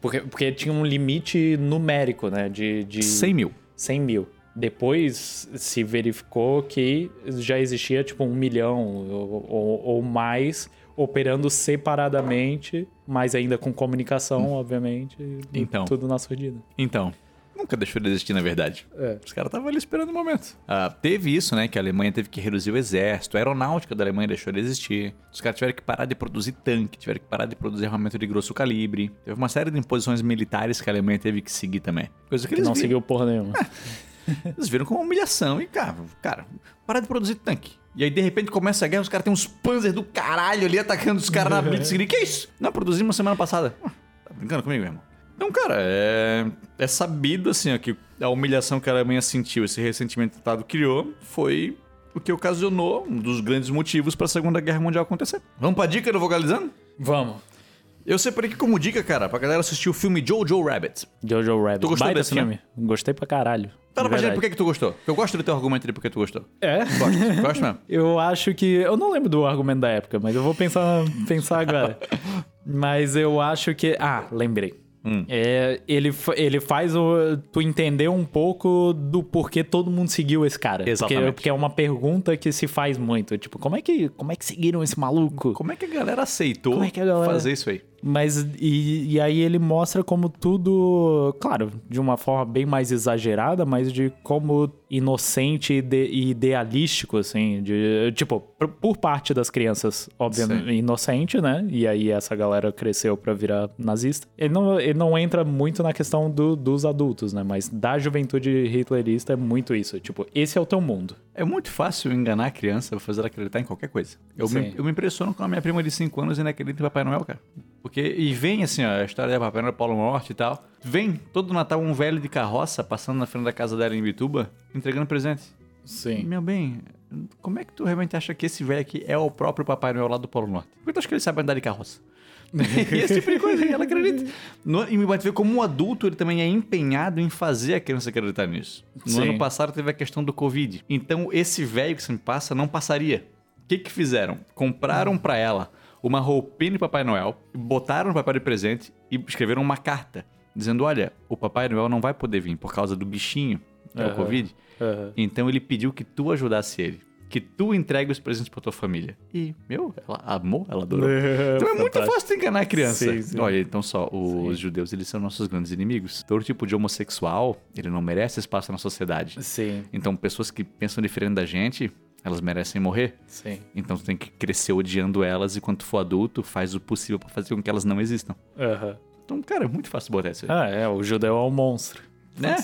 porque, porque tinha um limite numérico, né? De, de 100 mil. 100 mil. Depois se verificou que já existia tipo um milhão ou, ou- ou mais operando separadamente, mas ainda com comunicação, obviamente, e Então. tudo na surdina. Então, nunca deixou de existir, na verdade. É. Os caras estavam ali esperando o momento. Ah, teve isso, né? Que a Alemanha teve que reduzir o exército, a aeronáutica da Alemanha deixou de existir. Os caras tiveram que parar de produzir tanque, tiveram que parar de produzir armamento de grosso calibre. Teve uma série de imposições militares que a Alemanha teve que seguir também. Coisa que, Que eles não viram. seguiu porra nenhuma. Eles viram como uma humilhação e, cara, cara, para de produzir tanque. E aí, de repente, começa a guerra, os caras têm uns panzers do caralho ali atacando os caras na [LAUGHS] Blitzkrieg. Que isso? Não, produzimos semana passada. Ah, Tá brincando comigo, meu irmão? Então, cara, é, é sabido, assim, ó, que a humilhação que a Alemanha sentiu, esse ressentimento que o Tratado criou, foi o que ocasionou um dos grandes motivos para a Segunda Guerra Mundial acontecer. Vamos pra dica do Vocalizando? Vamos. Eu separei aqui como dica, cara, pra galera assistir o filme Jojo Rabbit. Jojo Rabbit. Tu gostou Baita desse, né? filme. Gostei pra caralho. Fala pra gente por que, que tu gostou. Eu gosto do teu argumento de por que tu gostou. É? Gosto, gosto mesmo. [LAUGHS] Eu acho que. Eu não lembro do argumento da época, mas eu vou pensar, pensar agora. [LAUGHS] mas eu acho que. Ah, lembrei. Hum. É, ele, ele faz o, tu entender um pouco do porquê todo mundo seguiu esse cara. Porque- Exatamente. Porque, é uma pergunta que se faz muito. Tipo, como é que, como é que seguiram esse maluco? Como é que a galera aceitou é a galera- fazer isso aí? Mas, e, e aí ele mostra como tudo, claro, de uma forma bem mais exagerada, mas de como inocente e ide- e idealístico, assim, de, tipo, por, por parte das crianças, obviamente, Sim. inocente, né? E aí essa galera cresceu pra virar nazista. Ele não, ele não entra muito na questão do- dos adultos, né? Mas da juventude hitlerista é muito isso, tipo, esse é o teu mundo. É muito fácil enganar a criança, fazer ela acreditar em qualquer coisa. Eu, me, eu me impressiono com a minha prima de 5 anos ainda acredita em Papai Noel, cara. Porque, e vem assim, ó, a história da Papai Noel, Paulo Norte e tal. Vem todo Natal um velho de carroça passando na frente da casa dela em Bituba, entregando presentes. Sim. Meu bem, como é que tu realmente acha que esse velho aqui é o próprio Papai Noel lá do Polo Norte? Por que tu acha que ele sabe andar de carroça? [LAUGHS] Esse tipo de coisa, ela acredita. No, e me vai ver como um adulto, ele também é empenhado em fazer a criança acreditar nisso. No Sim. ano passado teve a questão do Covid. Então, esse velho que se me passa não passaria. O que que fizeram? Compraram pra ela uma roupinha de Papai Noel, botaram no papel de presente e escreveram uma carta dizendo: Olha, o Papai Noel não vai poder vir por causa do bichinho, que é o. Covid. Aham. Então ele pediu que tu ajudasse ele. Que tu entregue os presentes pra tua família. E, meu, ela amou, ela adorou. [LAUGHS] Então é muito fácil enganar a criança. Sim, sim. Olha, então só, os judeus, eles são nossos grandes inimigos. Todo tipo de homossexual, ele não merece espaço na sociedade. Sim, Então, pessoas que pensam diferente da gente, elas merecem morrer. sim. Então, tu tem que crescer odiando elas e quando tu for adulto, faz o possível pra fazer com que elas não existam. Aham. Então, cara, é muito fácil botar isso aí. Ah, é, o judeu é um monstro. né?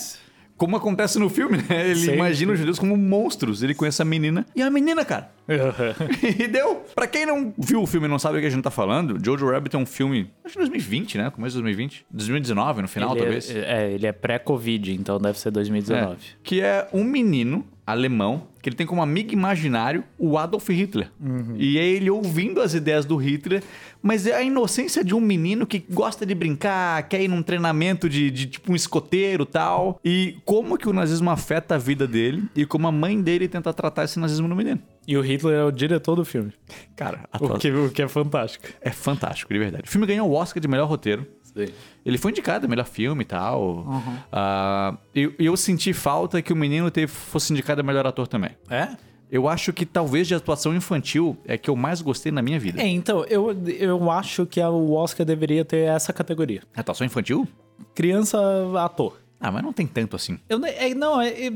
Como acontece no filme, né? Ele Sim. imagina os judeus como monstros. Ele conhece a menina. E a menina, cara. [LAUGHS] e deu. Pra quem não viu o filme e não sabe o que a gente tá falando, Jojo Rabbit é um filme, acho que 2020, né? Começo de 2020. 2019, no final, ele talvez. É, é, ele é pré-Covid, então deve ser 2019. É. Que é um menino alemão que ele tem como amigo imaginário o Adolf Hitler. E é ele ouvindo as ideias do Hitler, mas é a inocência de um menino que gosta de brincar, quer ir num treinamento de, de tipo um escoteiro tal. E como que o nazismo afeta a vida dele e como a mãe dele tenta tratar esse nazismo no menino. E o Hitler é o diretor do filme. Cara, O que, o que é fantástico. é fantástico, de verdade. O filme ganhou o Oscar de melhor roteiro. Ele foi indicado a melhor filme e tal. Ah, e e eu senti falta que o menino teve, fosse indicado a melhor ator também. É? Eu acho que talvez de atuação infantil é que eu mais gostei na minha vida. É, então, eu, eu acho que o Oscar deveria ter essa categoria. Atuação infantil? Criança ator. Ah, mas não tem tanto assim. Eu, é, não, é, é-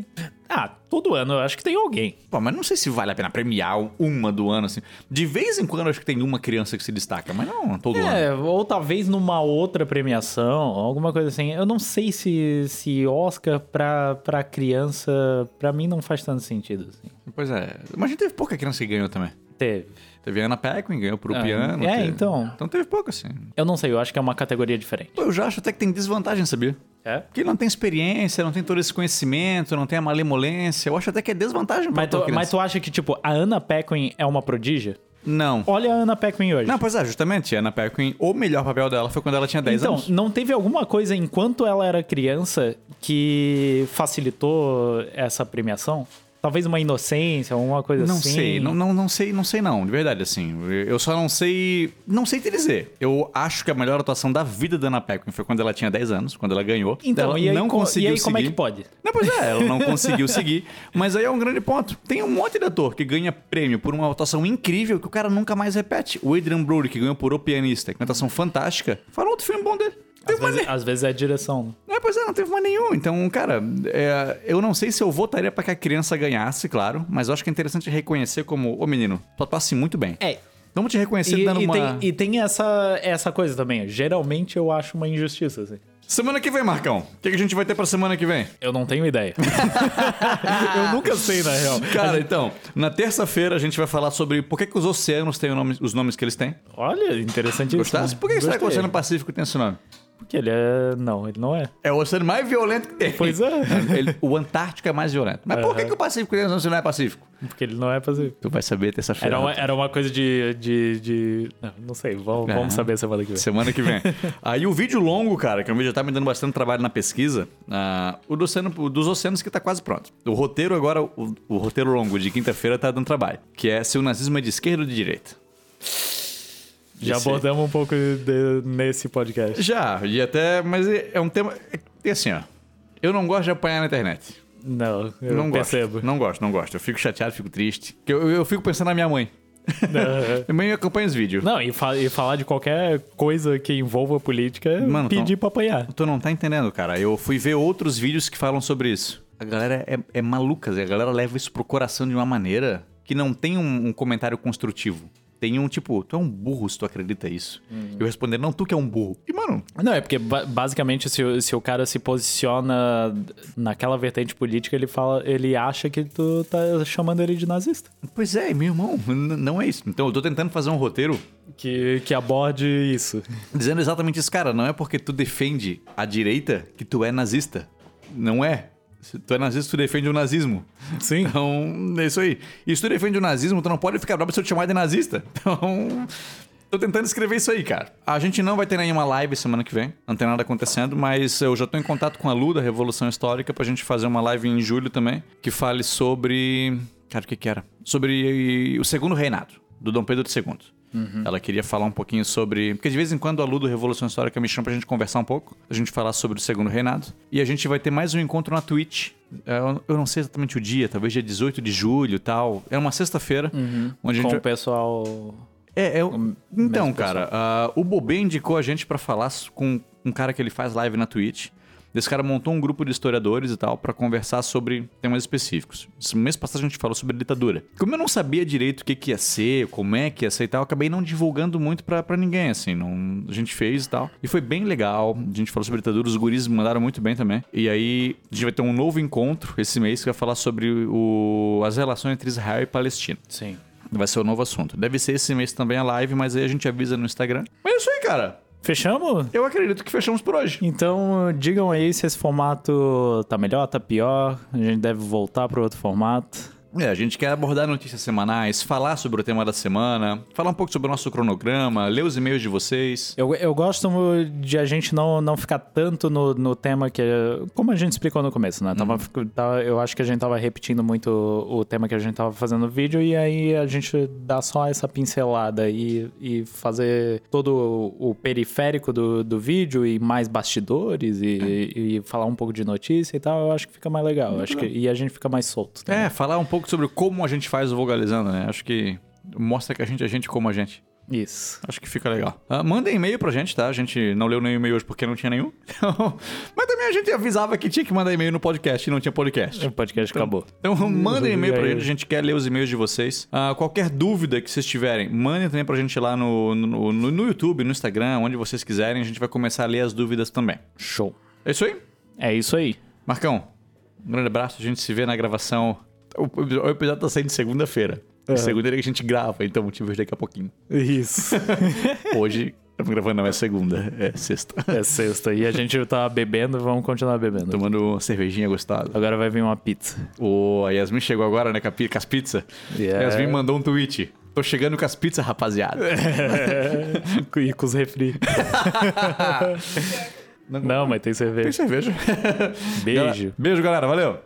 Ah, todo ano eu acho que tem alguém. Pô, mas não sei se vale a pena premiar uma do ano, assim. De vez em quando eu acho que tem uma criança que se destaca, mas não todo ano. É, ou talvez numa outra premiação, alguma coisa assim. Eu não sei se, se Oscar pra, pra criança, pra mim não faz tanto sentido. Assim. Pois é. Mas a gente teve pouca criança que ganhou também. Teve. Teve Ana Paquin, ganhou pro Ah, piano. é, teve- então. Então teve pouco, assim. Eu não sei, eu acho que é uma categoria diferente. Pô, eu já acho até que tem desvantagem, sabia? É? Porque ele não tem experiência, não tem todo esse conhecimento, não tem a malemolência. Eu acho até que é desvantagem pra Mas tu, criança. mas tu acha que, tipo, a Anna Paquin é uma prodígia? Não. Olha a Anna Paquin hoje. Não, pois é, justamente. A Ana Paquin, o melhor papel dela foi quando ela tinha 10 então, anos. não teve alguma coisa enquanto ela era criança que facilitou essa premiação? Talvez uma inocência, alguma coisa Não assim. sei, não, não, não sei, não sei não, de verdade, assim. Eu só não sei. Não sei te dizer. Eu acho que a melhor atuação da vida da Ana Paquin foi quando ela tinha 10 anos, quando ela ganhou. Então, ela e aí, não co- conseguiu e aí como é seguir. que pode? Não, pois é, ela não [LAUGHS] conseguiu seguir. Mas aí é um grande ponto. Tem um monte de ator que ganha prêmio por uma atuação incrível que o cara nunca mais repete. O Adrian Brody, que ganhou por O Pianista, que é uma atuação fantástica. Fala outro filme bom dele. Às vezes, às vezes é direção. É, pois é, não teve mais nenhum. Então, cara, é, eu não sei se eu votaria pra que a criança ganhasse, claro, mas eu acho que é interessante reconhecer como, ô menino, tu atuasse muito bem. É. Vamos te reconhecer E, dando e uma. tem, e tem essa, essa coisa também. Geralmente eu acho uma injustiça, assim. Semana que vem, Marcão. O que, que a gente vai ter pra semana que vem? Eu não tenho ideia. [LAUGHS] [LAUGHS] eu nunca sei, na real. Cara, então, na terça-feira a gente vai falar sobre por que, que os oceanos têm nome- os nomes que eles têm. Olha, interessantíssimo. Gostasse? Por que será que o Gostei. Oceano Pacífico tem esse nome? Porque ele é... Não, ele não é. É o oceano mais violento que tem. Pois é. [LAUGHS] Ele- o Antártico é mais violento. Mas por que, que o Pacífico não é Pacífico? Porque ele não é fazer. Tu vai saber terça-feira. Era uma, era uma coisa de. de, de... Não, não sei, vamos, É. vamos saber semana que vem. Semana que vem. [LAUGHS] Aí o vídeo longo, cara, que o vídeo já tá me dando bastante trabalho na pesquisa, ah, o, do oceano- o dos oceanos que tá quase pronto. O roteiro agora, o, o roteiro longo de quinta-feira tá dando trabalho, que é se o nazismo é de esquerda ou de direita. Já Esse- abordamos um pouco de- nesse podcast. Já, e até, mas é é um tema, é assim, ó, eu não gosto de apanhar na internet. Não, eu não percebo. gosto. Não gosto, não gosto. Eu fico chateado, fico triste. Eu, eu, fico pensando na minha mãe. [LAUGHS] Minha mãe acompanha os vídeos. Não, e, fa- e falar de qualquer coisa que envolva política Mano, pedir então- pra apanhar. Tu não tá entendendo, cara. Eu fui ver outros vídeos que falam sobre isso. A galera é, é maluca, a galera leva isso pro coração de uma maneira que não tem um, um comentário construtivo. Tem um tipo, tu é um burro se tu acredita isso. Eu responder, não, tu que é um burro. E, mano, Não, é porque ba- basicamente se, o- se o cara se posiciona naquela vertente política, ele fala, ele acha que tu tá chamando ele de nazista. pois é, meu irmão, não é isso. Então eu tô tentando fazer um roteiro Que, que aborde isso. dizendo exatamente isso, cara. Não é porque tu defende a direita que tu é nazista. Não é. Se tu é nazista, tu defende o nazismo. Sim. Então, é isso aí. E se tu defende o nazismo, tu não pode ficar bravo se eu te chamar de nazista. Então, tô tentando escrever isso aí, cara. A gente não vai ter nenhuma live semana que vem, não tem nada acontecendo, mas eu já tô em contato com a Lu da Revolução Histórica pra gente fazer uma live em julho também, que fale sobre... Cara, o que que era? Sobre o segundo reinado, do Dom Pedro II. Ela queria falar um pouquinho sobre. Porque de vez em quando a Lu do Revolução Histórica me chama pra gente conversar um pouco, a gente falar sobre o segundo reinado. E a gente vai ter mais um encontro na Twitch. É, Eu não sei exatamente o dia, talvez dia 18 de julho e tal. É uma sexta-feira. Onde a gente Com vai- o pessoal. é, é o- então, cara, ah, o Bobê indicou a gente pra falar com um cara que ele faz live na Twitch. Esse cara montou um grupo de historiadores e tal pra conversar sobre temas específicos. Esse mês passado a gente falou sobre ditadura. Como eu não sabia direito o que, que ia ser, como é que ia ser e tal, acabei não divulgando muito pra, pra ninguém, assim. Não, a gente fez e tal. E foi bem legal. A gente falou sobre ditadura, os guris mandaram muito bem também. E aí a gente vai ter um novo encontro esse mês que vai falar sobre o, as relações entre Israel e Palestina. Sim. Vai ser o novo assunto. Deve ser esse mês também a live, mas aí a gente avisa no Instagram. Mas é isso aí, cara. Fechamos? Eu acredito que fechamos por hoje. Então, digam aí se esse formato tá melhor, tá pior. A gente deve voltar para outro formato. É, a gente quer abordar notícias semanais, falar sobre o tema da semana, falar um pouco sobre o nosso cronograma, ler os e-mails de vocês. Eu, eu gosto de a gente não, não ficar tanto no, no tema que. Como a gente explicou no começo, né? Tava, tava- eu acho que a gente tava repetindo muito o, o tema que a gente tava fazendo no vídeo, e aí a gente dá só essa pincelada e, e fazer todo o, o periférico do, do vídeo e mais bastidores e, e falar um pouco de notícia e tal. Eu acho que fica mais legal. Acho que, e a gente fica mais solto. também. É, falar um pouco sobre como a gente faz o Vogalizando, né? Acho que mostra que a gente é gente como a gente. Isso. Acho que fica legal. Ah, manda e-mail pra gente, tá? A gente não leu nenhum e-mail hoje porque não tinha nenhum. [LAUGHS] Então, mas também a gente avisava que tinha que mandar e-mail no podcast e não tinha podcast. O podcast acabou. Então mandem e-mail pra gente, a gente quer ler os e-mails de vocês. Ah, qualquer dúvida que vocês tiverem, mandem também pra gente lá no, no, no- no YouTube, no Instagram, onde vocês quiserem. A gente vai começar a ler as dúvidas também. Show. É isso aí? É isso aí. Marcão, um grande abraço. A gente se vê na gravação. O, o episódio tá saindo segunda-feira. É. Segunda é que a gente grava, então te vejo daqui a pouquinho. Isso. [LAUGHS] Hoje, estamos gravando, não é segunda, é sexta. É sexta. E a gente tá bebendo, vamos continuar bebendo. Tomando uma cervejinha gostosa. Agora vai vir uma pizza. O, a Yasmin chegou agora, né, com, as pizzas. Yeah. Yasmin mandou um tweet. Tô chegando com as pizzas, rapaziada. [LAUGHS] e com os refri. [LAUGHS] Não, mas tem Tem cerveja. cerveja. Beijo. Beijo, galera. Valeu.